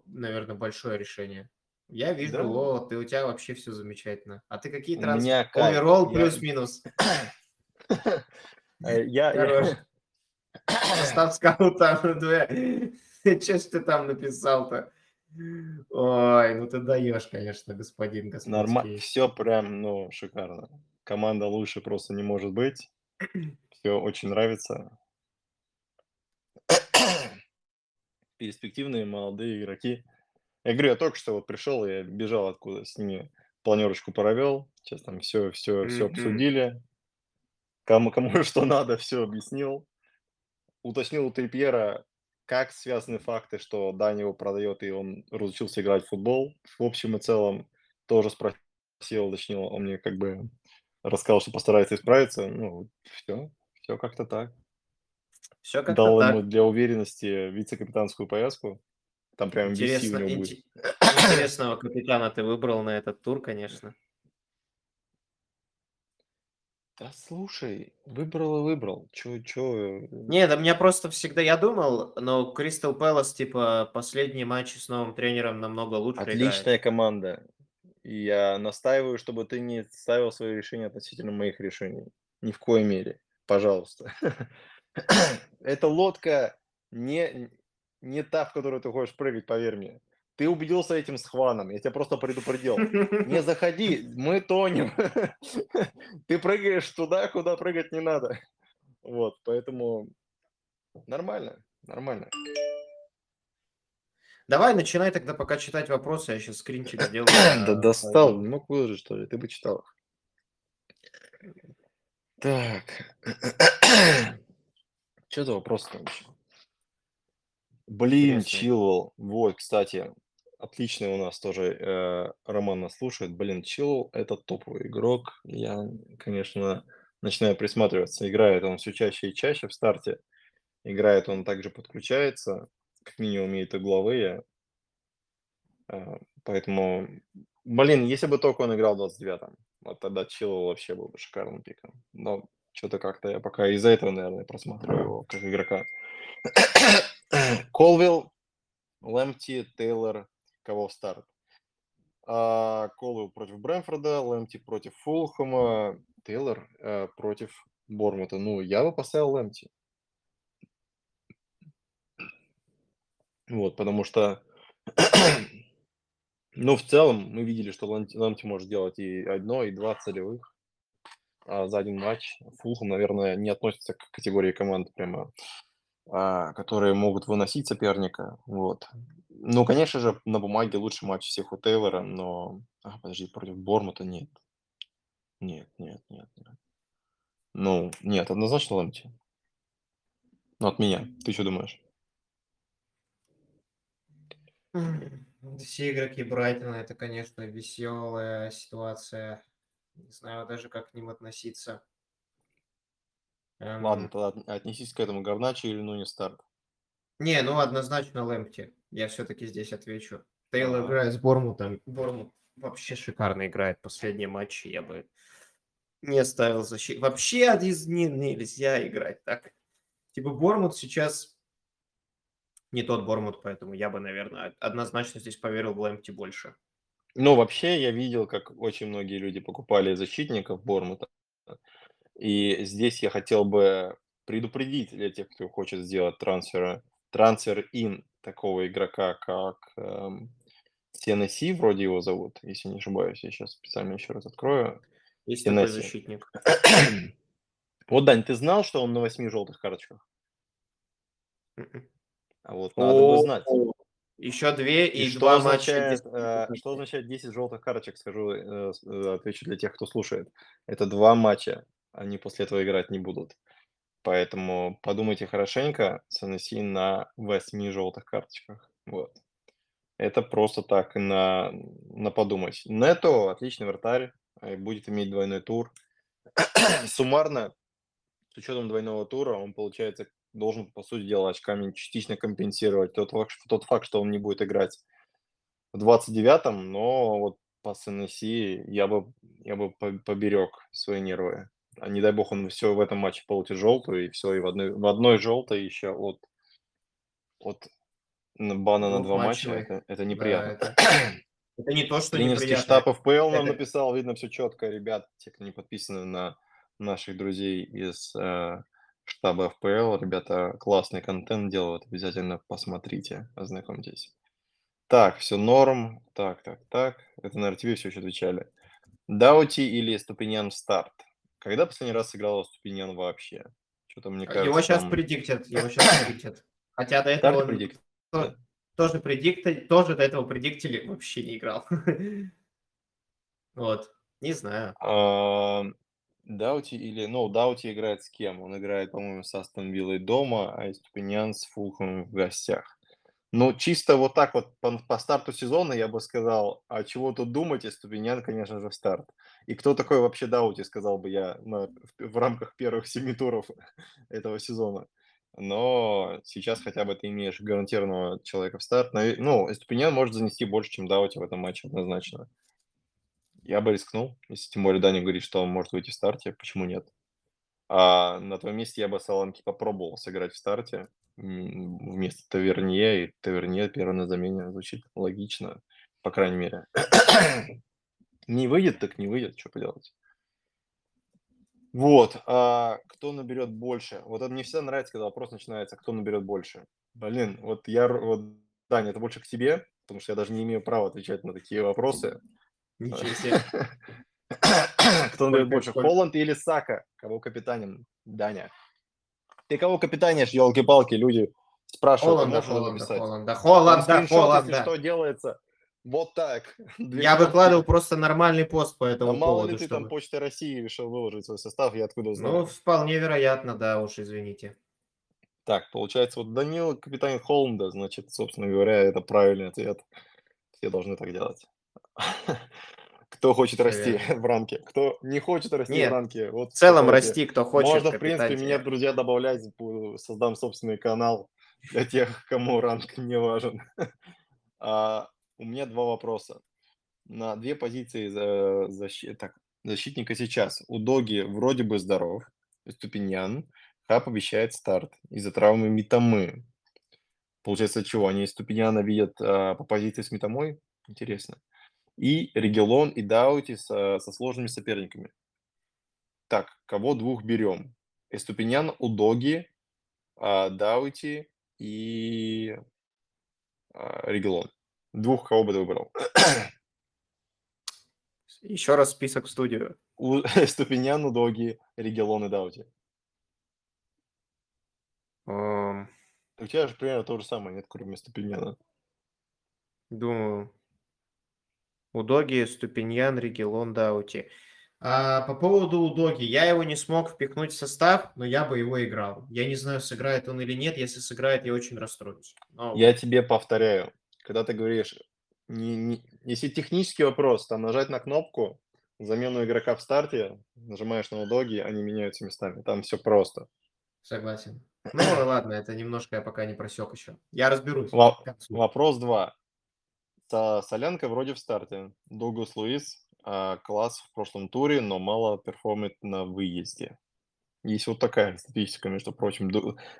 наверное, большое решение. Я вижу, Да. о, ты у тебя вообще все замечательно. А ты какие трансферы? Оверолл Я- плюс-минус. Э, Я, Состав скаута. Че ж ты там написал-то? Ой, ну ты даешь, конечно, господин нормально, господский. все прям, ну, шикарно. Команда лучше просто не может быть. Все очень нравится. Перспективные молодые игроки. Я говорю, я только что вот пришел, я бежал откуда с ними, планерочку провел. Сейчас там все, все, все Мгм. обсудили. Кому, кому что надо, все объяснил. Уточнил у Трипьера, как связаны факты, что Дани его продает, и он разучился играть в футбол. В общем и целом, тоже спросил, уточнил, он мне как бы рассказал, что постарается исправиться. Ну, все, все как-то так. Все как-то Дал так. ему для уверенности вице-капитанскую повязку. Там прям Интересно, него будет. инте- интересного капитана ты выбрал на этот тур, конечно. Да слушай, выбрал и выбрал. Чё, чё... э, Не, да меня просто всегда, я думал, но Кристал Пэлас, типа, последние матчи с новым тренером намного лучше играет. Отличная команда. И я настаиваю, чтобы ты не ставил свои решения относительно моих решений. Ни в коей мере. Пожалуйста. Эта лодка не, не та, в которую ты хочешь прыгать, поверь мне. Ты убедился этим с Хваном. Я тебя просто предупредил. Не заходи, мы тонем. Ты прыгаешь туда, куда прыгать не надо. Вот, поэтому нормально, нормально. Давай, начинай тогда пока читать вопросы, я сейчас скринчик сделаю. Да а, достал, не мог выложить, что ли? Ты бы читал их. Так. Что за вопрос там еще? Блин. Чилвелл. Вот, кстати, отличный у нас тоже э, Роман нас слушает. Блин, Чилвелл это топовый игрок. Я, конечно, начинаю присматриваться. Играет он все чаще и чаще в старте. Играет он также подключается. Как минимум имеет угловые. А, Поэтому, блин, если бы только он играл в 29-м, вот тогда Чилвелл вообще был бы шикарным пиком. Но что-то как-то я пока из-за этого, наверное, просматриваю его как игрока. Колвилл, Лэмти, Тейлор, кого в старт? А, Колвилл против Брэнфорда, Лэмти против Фулхэма, Тейлор э, против Бормута. Ну, я бы поставил Лэмти. Вот, потому что, ну, в целом, мы видели, что Лэмти, может делать и одно, и два целевых а, за один матч. Фулхэм, наверное, не относится к категории команд прямо, а, которые могут выносить соперника. Вот. Ну, конечно же, на бумаге лучший матч всех у Тейлора, но... А, подожди, против Бормута нет. Нет, нет, нет, нет. Ну, нет, однозначно Лэмти. Ну, от меня. Ты что думаешь? Все игроки Брайтона, это, конечно, веселая ситуация. Не знаю даже, как к ним относиться. Ладно, Эм, тогда от- отнесись к этому Гарначи или ну не старт. Не, ну однозначно Лэмпти. Я все-таки здесь отвечу. Тейлор Ага. играет с Бормутом. Бормут вообще шикарно играет последние матчи. Я бы не ставил защиту. Вообще из них нельзя играть так. Типа Бормут сейчас не тот Бормут, поэтому я бы, наверное, однозначно здесь поверил в Лэмпти больше. Ну, вообще, я видел, как очень многие люди покупали защитников Бормута. И здесь я хотел бы предупредить для тех, кто хочет сделать трансфер, трансфер ин такого игрока, как эм, Теннесси, вроде его зовут, если не ошибаюсь. Я сейчас специально еще раз открою. Есть такой защитник. Вот, Дань, ты знал, что он на восьми желтых карточках? Мгм. А вот надо бы знать. Еще две И и, что два матча. означает, без- э, что означает 10 желтых карточек, скажу, э, э, отвечу для тех, кто слушает. Это два матча, они после этого играть не будут. Поэтому подумайте хорошенько, Санеси на 8 желтых карточках. Вот. Это просто так на, на подумать. Нето отличный вратарь, э, будет иметь двойной тур. Суммарно, с учетом двойного тура, он, получается, должен, по сути дела, очками частично компенсировать тот факт, тот факт, что он не будет играть в 29-м, но вот по Сенесси я бы, я бы по- поберег свои нервы. А не дай бог он все в этом матче получит желтую, и все, и в одной, в одной желтой еще от, от бана на два матча. Двухматчевой. Это, это Да, неприятно. это, это не то, что Тренерский неприятно. штаб ФПЛ нам Это- написал, видно все четко, ребят, те, кто не подписаны на наших друзей из э, штаба ФПЛ, ребята классный контент делают, обязательно посмотрите, ознакомьтесь. Так, все норм, так, так, так, это, наверное, тебе все еще отвечали. Даути или Ступиньян в старт? Когда последний раз сыграл Ступиньян вообще? Что-то мне кажется, Его сейчас там предиктят, его сейчас предиктят. Хотя до этого он предикт. то- тоже предикт, тоже до этого предиктили, вообще не играл. Вот, не знаю. А, Даути или... Ну, Даути играет с кем? Он играет, по-моему, с Астон Виллой дома, а Ступиньян с Фулхом в гостях. Ну, чисто вот так вот по, по старту сезона я бы сказал, а чего тут думать, и Ступиньян, конечно же, в старт. И кто такой вообще Даути, сказал бы я на- в, в рамках первых семи туров этого сезона. Но сейчас хотя бы ты имеешь гарантированного человека в старт. Ну, Ступиньян может занести больше, чем Даути в этом матче однозначно. Я бы рискнул, если тем более Даня говорит, что он может выйти в старте, почему нет? А на твоем месте я бы Саламки попробовал сыграть в старте вместо Тавернье, и Тавернье первый на замене звучит логично, по крайней мере. Не выйдет, так не выйдет, что поделать. Вот, а кто наберет больше? Вот это мне всегда нравится, когда вопрос начинается, кто наберет больше. Блин, вот я, вот, Даня, это больше к тебе, потому что я даже не имею права отвечать на такие вопросы. Ничего себе. Кто наберет больше? Холланд или Сака? Кого капитанем? Даня. Ты кого капитанишь, елки-палки, люди спрашивают, Холланда, Холланда? Холланда, Там Холланда, Холланда. что, делается вот так. Я кнопки. выкладывал просто нормальный пост по Да этому мало ли поводу. ты там чтобы- Почтой России решил выложить свой состав, я откуда Ну, знаю. вполне вероятно, да, уж извините. Так, получается, вот Данил капитан Холланда, значит, собственно говоря, это правильный ответ. Все должны так делать. Кто хочет Всё расти в ранке, кто не хочет расти Нет, в ранке, вот В целом давайте. расти, кто хочет. Можно, в принципе, меня друзья добавлять, создам собственный канал для тех, кому ранг не важен. А, у меня два вопроса. На две позиции за- защи- так, защитника сейчас. У Доги вроде бы здоров, Ступиньян. Хаб обещает старт из-за травмы Митамы. Получается, чего? Они Ступиньяна видят а, по позиции с Митамой? Интересно. И Регелон и Даути со, со сложными соперниками. Так, кого двух берем? Эступинян, Удоги, а, Даути и а, Регелон. Двух кого бы ты выбрал? Еще раз список в студию. У Эступинян, Удоги, Регелон и Даути. Эм, У тебя же примерно то же самое, нет, кроме Эступиняна. Думаю. Удоги, Ступиньян, Регелон, Даути. А, по поводу Удоги. Я его не смог впихнуть в состав, но я бы его играл. Я не знаю, сыграет он или нет. Если сыграет, я очень расстроюсь. Но Я тебе повторяю, когда ты говоришь, не- не- если технический вопрос, там нажать на кнопку, замену игрока в старте, нажимаешь на удоги, они меняются местами. Там все просто. Согласен. Ну, ладно, это немножко я пока не просек еще. Я разберусь. Во-. Вопрос 2. Солянка вроде в старте. Дуглас Луис а, класс в прошлом туре, но мало perform ит на выезде. Есть вот такая статистика, между прочим.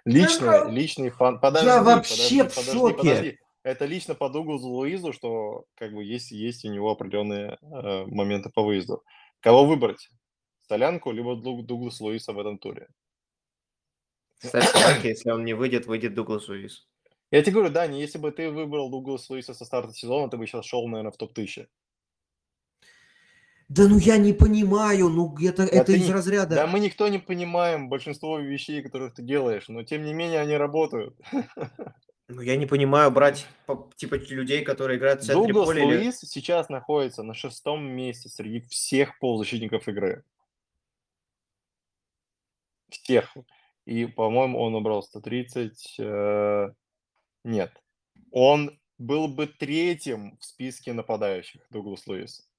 Лично, ну, личный фан... Подожди, вообще подожди, в шоке. подожди. Это лично по Дугласу Луизу, что как бы есть, есть у него определенные э, моменты по выезду. Кого выбрать? Солянку, либо Ду- Дуглас Луиса в этом туре? Кстати, Соланке, если он не выйдет, выйдет Дуглас Уис. Я тебе говорю, Дани, если бы ты выбрал Дуглас Луиса со старта сезона, ты бы сейчас шел, наверное, в топ-1000. Да ну я не понимаю, ну это, это ты из не- разряда. Да мы никто не понимаем большинство вещей, которых ты делаешь, но тем не менее они работают. Ну, я не понимаю брать, типа, людей, которые играют в центре Дуглас поля. или- Луис сейчас находится на шестом месте среди всех полузащитников игры. Всех. И, по-моему, он набрал 130... э, Нет. Он был бы третьим в списке нападающих, Дуглас Луис.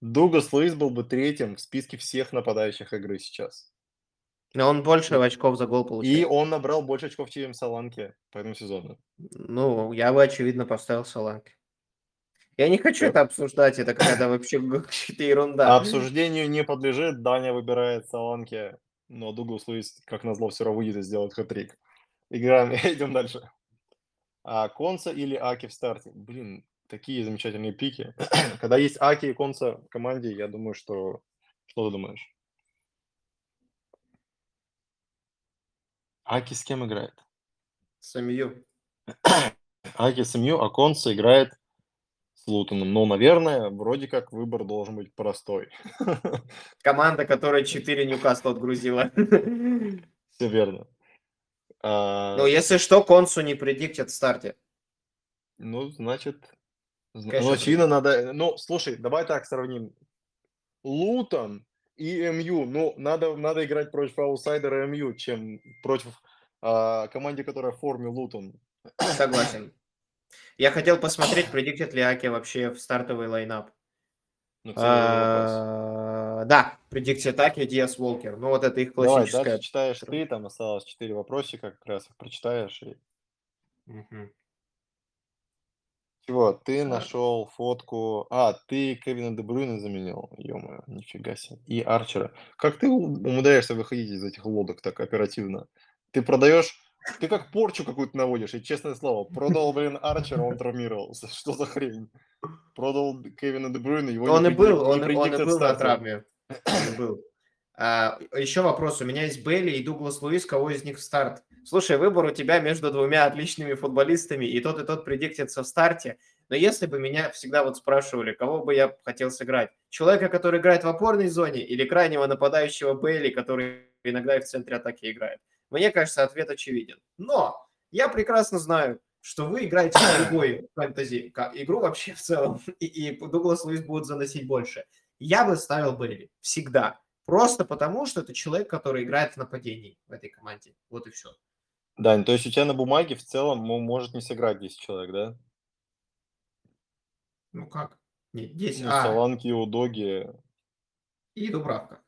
Дуглас Луис был бы третьим в списке всех нападающих игры сейчас. Но он больше очков за гол получает. И он набрал больше очков, чем Саланки по этому сезону. Ну, я бы, очевидно, поставил Соланки. Я не хочу это обсуждать, это какая-то вообще ерунда. Обсуждению не подлежит. Даня выбирает Саланки, но Дуглас Луис, как назло, все равно выйдет и сделает хэт-трик. Играем, идем дальше. А Конца или Аки в старте? Блин, такие замечательные пики. Когда есть Аки и Конца в команде, я думаю, что... Что ты думаешь? Аки с кем играет? Самью. Аки с МЮ, а Конца играет с Лутоном. Ну, наверное, вроде как выбор должен быть простой. Команда, которая 4 Ньюкасла отгрузила. Все верно. А, Ну, если что, Консу не предиктят в старте. Ну, значит, зна- Конечно, ну, очевидно, надо... Ну, слушай, давай так сравним. Лутон и МЮ. Ну, надо, надо играть против аутсайдера МЮ, чем против а, команде, которая в форме Лутон. Согласен. Я хотел посмотреть, предиктят ли Аки вообще в стартовый лайнап. Ну. А, Да, предикция Аки, Диас Волкер. Ну, вот это их Давай, классическая. дальше читаешь ты, там осталось 4 вопросика, как раз их прочитаешь. И... Мгм. Чего, ты А. нашел фотку... А, ты Кевина Дебрюна заменил, ё нифига себе. И Арчера. Как ты умудряешься выходить из этих лодок так оперативно? Ты продаешь... Ты как порчу какую-то наводишь, и честное слово, продал, блин, Арчера, он травмировался. Что за хрень? Продал Кевина Дебрюна, его Он не и был, он, и- он и был на травме. Был. А, еще вопрос. У меня есть Белли и Дуглас Луис. Кого из них в старт? Слушай, выбор у тебя между двумя отличными футболистами, и тот, и тот предиктится в старте. Но если бы меня всегда вот спрашивали, кого бы я хотел сыграть? Человека, который играет в опорной зоне, или крайнего нападающего Бейли, который иногда и в центре атаки играет? Мне кажется, ответ очевиден. Но я прекрасно знаю, что вы играете в другой фэнтези игру вообще в целом, и, и Дуглас Луис будет заносить больше. Я бы ставил Бейли всегда. Просто потому, что это человек, который играет в нападении в этой команде. Вот и все. Дань, то есть у тебя на бумаге в целом мо- может не сыграть 10 человек, да? Ну как? Нет, 10. Ну, а, Соланки и Удоги. и Дубравка.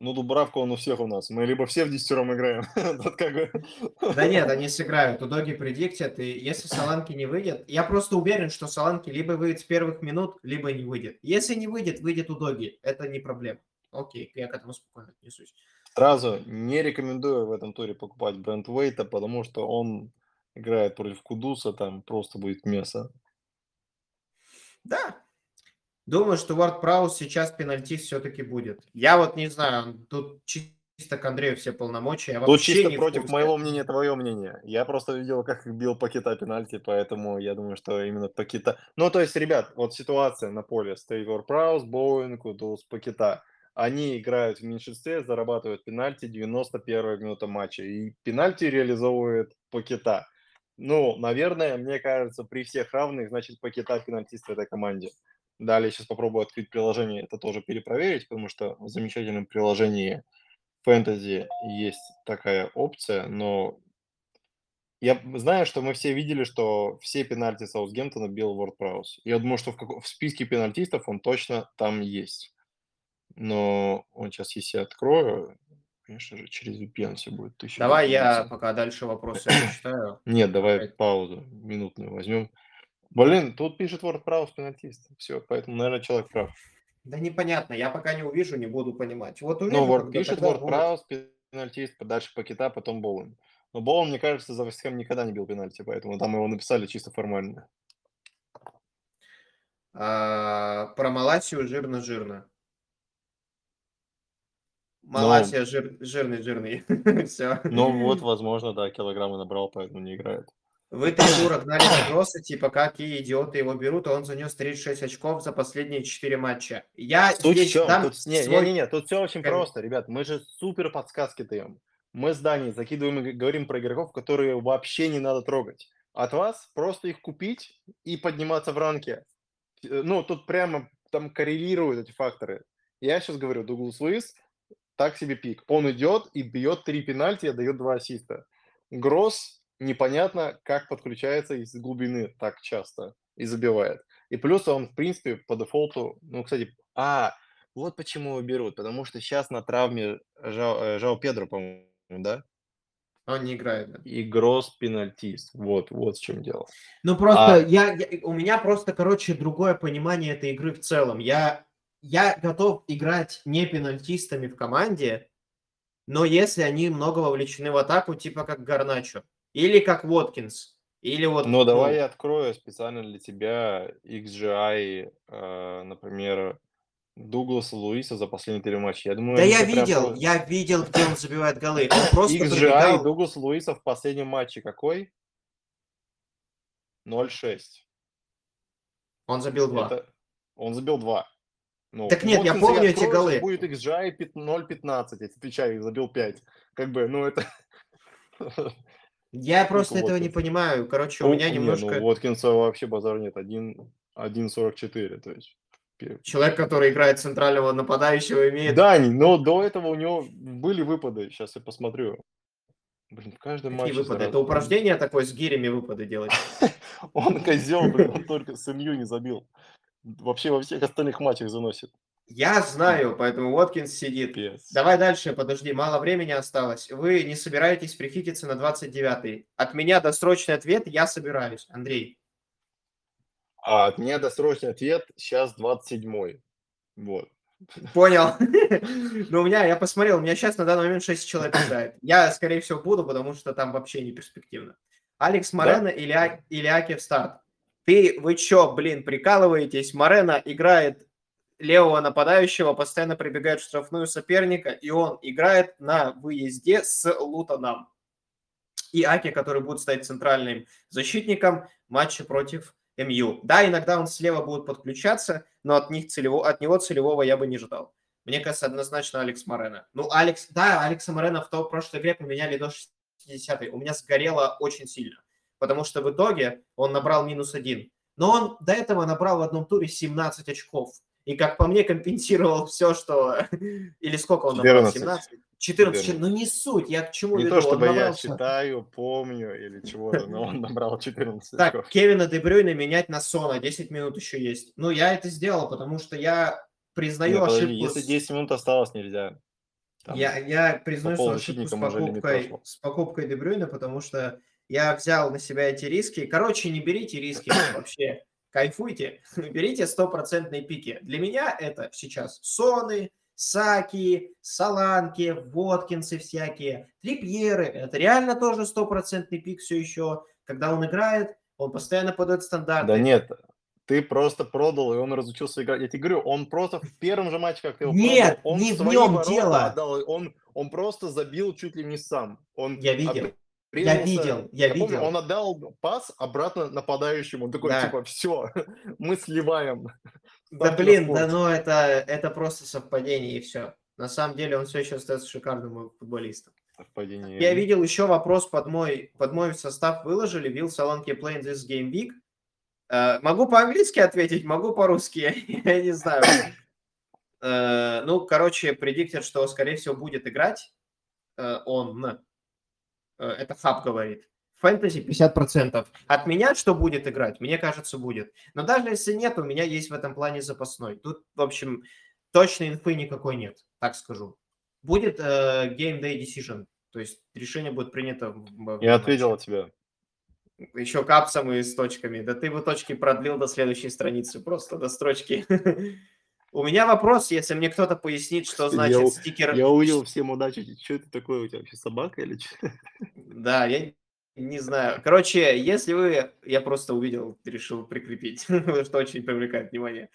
Ну, Дубравка он у всех у нас. Мы либо все в десятером играем. Да нет, они сыграют. Удоги предиктят, и если Саланки не выйдет... Я просто уверен, что Саланки либо выйдет с первых минут, либо не выйдет. Если не выйдет, выйдет Удоги. Это не проблема. Окей, я к этому спокойно отнесусь. Сразу не рекомендую в этом туре покупать бренд Вейта, потому что он играет против Кудуса, там просто будет мясо. Да. Думаю, что Вард Праус сейчас пенальти все-таки будет. Я вот не знаю, тут чисто к Андрею все полномочия. Я Тут чисто против курсе. моего мнения, твое мнение. Я просто видел, как бил Пакета пенальти, поэтому я думаю, что именно Пакета... Ну, то есть, ребят, вот ситуация на поле. Стоит Вард Праус, Боуэн, Кудус, Пакета. Они играют в меньшинстве, зарабатывают пенальти 91 минута матча. И пенальти реализовывает Пакета. Ну, наверное, мне кажется, при всех равных, значит, Пакета пенальтист в этой команде. Далее сейчас попробую открыть приложение, это тоже перепроверить, потому что в замечательном приложении фэнтези есть такая опция, но я знаю, что мы все видели, что все пенальти Саутгемптона бил Ворд Праус. Я думаю, что в, како- в списке пенальтистов он точно там есть. Но он сейчас, если я открою, конечно же, через VPN все будет тысяча Давай я пока дальше вопросы прочитаю. Нет, давай паузу минутную возьмем. Блин, тут пишет Ворд Праус пенальтист. Все, поэтому, наверное, человек прав. Да непонятно, я пока не увижу, не буду понимать. Вот увижу, Ну, когда пишет буду. Праус пенальтист, дальше Пакета, потом Боуэн. Но Боуэн, мне кажется, за Вестхэм никогда не бил пенальти, поэтому там его написали чисто формально. А, про Маласию жирно-жирно. Маласия жир, жирный-жирный. Все. Ну вот, возможно, да, килограммы набрал, поэтому не играет. Вы три тура гнали вопросы, типа, какие идиоты его берут, а он занес 36 очков за последние 4 матча. Я в здесь чем? дам Тут, не, свой- не, не, не, тут все очень ком- просто, ребят. Мы же супер подсказки даем. Мы с Даней закидываем и говорим про игроков, которые вообще не надо трогать. От вас просто их купить и подниматься в ранке. Э, Ну, тут прямо там коррелируют эти факторы. Я сейчас говорю, Дуглас Луис, так себе пик. Он идет и бьет три пенальти, и дает два ассиста. Гросс непонятно, как подключается из глубины так часто и забивает. И плюс он, в принципе, по дефолту, ну, кстати, а, вот почему его берут, потому что сейчас на травме Жао, э, Жао Педро, по-моему, да? Он не играет. да. И пенальтист. Вот, вот в чем дело. Ну просто А- я, я- у меня просто, короче, другое понимание этой игры в целом. Я, я готов играть не пенальтистами в команде, но если они много вовлечены в атаку, типа как Гарначо, или как Воткинс, или вот... Но давай ну, я открою специально для тебя XGI, э, например, Дугласа Луиса за последние три матча. Я думаю, Да я прям видел, про- я видел, где он забивает голы. Он просто XGI пробегал- Дуглас Луиса в последнем матче какой? 0-6. Он забил два. Это- Он забил 2. Ну, Так нет, я помню эти открою, голы. Будет XGI пят- 0-15, я отвечаю, забил 5. Как бы, ну это... Я просто Только этого не Воткинс. понимаю. Короче, у Ну, меня не, немножко... ну, Уоткинса вообще базар нет, 1 1.44, то есть... Человек, который играет центрального нападающего, имеет... Дани, но до этого у него были выпады, сейчас я посмотрю. Блин, в каждом Какие матче... выпады? Это упражнение такое с гирями выпады делать. Он козел, блин, он только с МЮ не забил. Вообще во всех остальных матчах заносит. Я знаю, поэтому Уоткинс сидит. Пипец. Давай дальше, подожди, мало времени осталось. Вы не собираетесь прихититься на 29-й. От меня досрочный ответ, я собираюсь. Андрей, А от меня досрочный ответ сейчас 27-й. Вот. понял. Но у меня, я посмотрел, у меня сейчас на данный момент 6 человек играет. Я, скорее всего, буду, потому что там вообще не перспективно. Алекс Морено или, или Аки в старт. Ты, вы чё, блин, прикалываетесь? Морено играет левого нападающего, постоянно прибегает в штрафную соперника, и он играет на выезде с Лутоном. И Аки, который будет стать центральным защитником матча против МЮ. Да, иногда он слева будет подключаться, но от, них целево, от него целевого я бы не ждал. Мне кажется, однозначно Алекс Морено. Ну, Алекс, да, Алекса Морено в той прошлой игре поменяли до 60-й. У меня сгорело очень сильно, потому что в итоге он набрал минус один. Но он до этого набрал в одном туре 17 очков. И, как по мне, компенсировал все, что... Или сколько он набрал? 14. 17? 14. 14. Ну, не суть, я к чему Не веду. то, Он чтобы я набрался- считаю, помню или чего-то, но он набрал 14 Так, очков. Кевина Дебрюйна менять на Сона, 10 минут еще есть. Ну, я это сделал, потому что я Не, признаю подожди, ошибку. если с- 10 минут осталось, нельзя. Там Я, я признаю свою ошибку с покупкой, с покупкой Дебрюйна, потому что я взял на себя эти риски. Короче, не берите риски вообще. Кайфуйте, берите стопроцентные пики. Для меня это сейчас Соны, Саки, Саланки, Воткинсы всякие, Трипьеры. Это реально тоже стопроцентный пик все еще. Когда он играет, он постоянно подает стандарты. Да нет, ты просто продал, и он разучился играть. Я тебе говорю, он просто в первом же матче, как ты его Нет, продал, он не в нем дело. отдал, он, он просто забил чуть ли не сам. Он Я видел. Обрезался- видел, я помню, видел. он отдал пас обратно нападающему. Он такой, Да. типа, все, мы сливаем. Да блин, да спорт». ну это, это просто совпадение и все. На самом деле он все еще остается шикарным футболистом. Совпадение. Я видел еще вопрос под мой, под мой состав выложили. Will Solanke playing this game week? Э, могу по-английски ответить, могу по-русски. Я не знаю. Э, ну, короче, предиктят, что, скорее всего, будет играть э, он. Э, это хаб говорит. Фэнтези 50%. От меня что будет играть? Мне кажется, будет. Но даже если нет, у меня есть в этом плане запасной. Тут, в общем, точной инфы никакой нет, так скажу. Будет э, Game Day Decision, то есть решение будет принято. В, Я ответил от тебя. Еще капсом и с точками. Да ты бы точки продлил до следующей страницы, просто до строчки. У меня вопрос, если мне кто-то пояснит, что Я значит у- стикер... Я увидел всем удачи. Что это такое у тебя вообще, собака или что? Да, я не знаю. Короче, если вы... Я просто увидел, решил прикрепить, что очень привлекает внимание.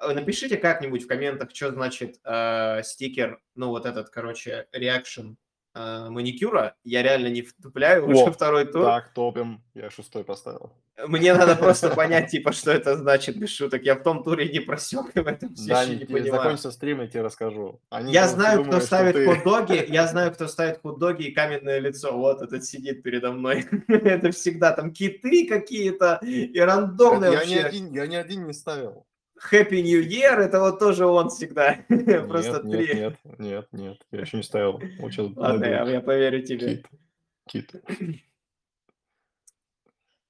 Э, Напишите как-нибудь в комментах, что значит э, стикер, ну вот этот, короче, реакшн э, маникюра. Я реально не втупляю уже О, второй тур. Так, топим. Я шестой поставил. Мне надо просто понять, типа, что это значит, без шуток. Я в том туре не просек, в этом все Да, еще не понимаю. закончится стрим, я тебе расскажу. Они Я знаю, кто думают, ставит ты- хот-доги, я знаю, кто ставит хот-доги и каменное лицо. Вот этот сидит передо мной. Это всегда там киты какие-то и рандомные Я ни вообще. один, я ни один не ставил. Happy New Year, это вот тоже он всегда. Просто нет, три. нет, нет, нет, нет, я еще не ставил. Вот Ладно, я, я поверю тебе. Кит. Кит.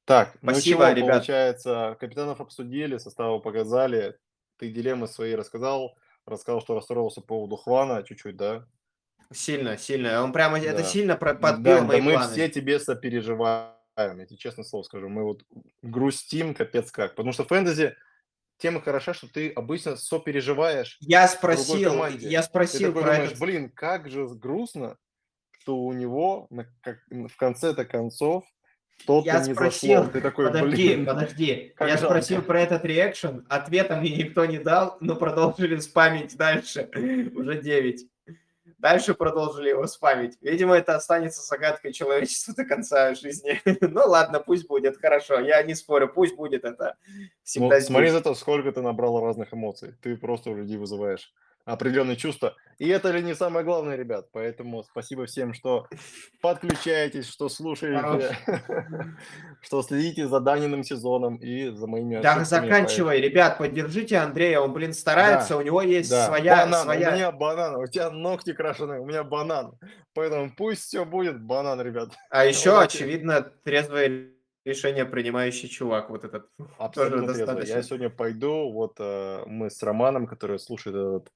Так, ну Спасибо, чего, ребят. получается, капитанов обсудили, составы показали, ты дилеммы свои рассказал, рассказал, что расстроился по поводу Хвана чуть-чуть, да? Сильно, сильно. Он прямо, это Да. сильно про- Да, подбило да мои мы планы. все тебе сопереживаем, я тебе честно слово скажу, мы вот грустим капец как, потому что фэнтези тема хороша, что ты обычно сопереживаешь, Я спросил, я ты спросил такой про думаешь, этот блин, как же грустно, что у него на- как- в конце-то концов что-то Я не спросил, зашло. Ты такой, Подожди, блин, подожди. как Я жалко. спросил про этот реакшн, ответа мне никто не дал, но продолжили спамить дальше. Уже 9. Дальше продолжили его спамить. Видимо, это останется загадкой человечества до конца жизни. Ну ладно, пусть будет, хорошо. Я не спорю, пусть будет это. Ну, Всегда смотри здесь. за то, сколько ты набрал разных эмоций. Ты просто у людей вызываешь определенные чувства. И это ли не самое главное, ребят? Поэтому спасибо всем, что подключаетесь, что слушаете, что следите за Даниным сезоном и за моими Да, заканчивай. Ребят, поддержите Андрея, он, блин, старается, у него есть своя... своя... у меня банан, у тебя ногти крашены, у меня банан. Поэтому пусть все будет банан, ребят. А еще, очевидно, трезвое решение принимающий чувак, вот этот. Абсолютно трезвый. достаточно. Я сегодня пойду, вот э, мы с Романом, который слушает этот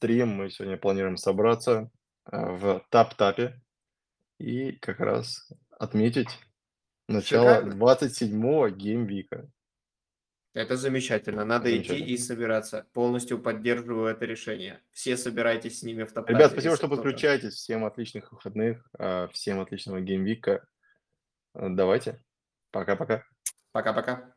стрим, мы сегодня планируем собраться э, в Тап-Тапе и как раз отметить начало Шикарно. 27-го gameweek а. Это замечательно. Надо идти Замечательно. и собираться. Полностью поддерживаю это решение. Все собирайтесь с ними в топ Ребят, спасибо, что подключаетесь. Всем отличных выходных, э, всем отличного gameweek а. Э, Давайте. Пока-пока. Пока-пока.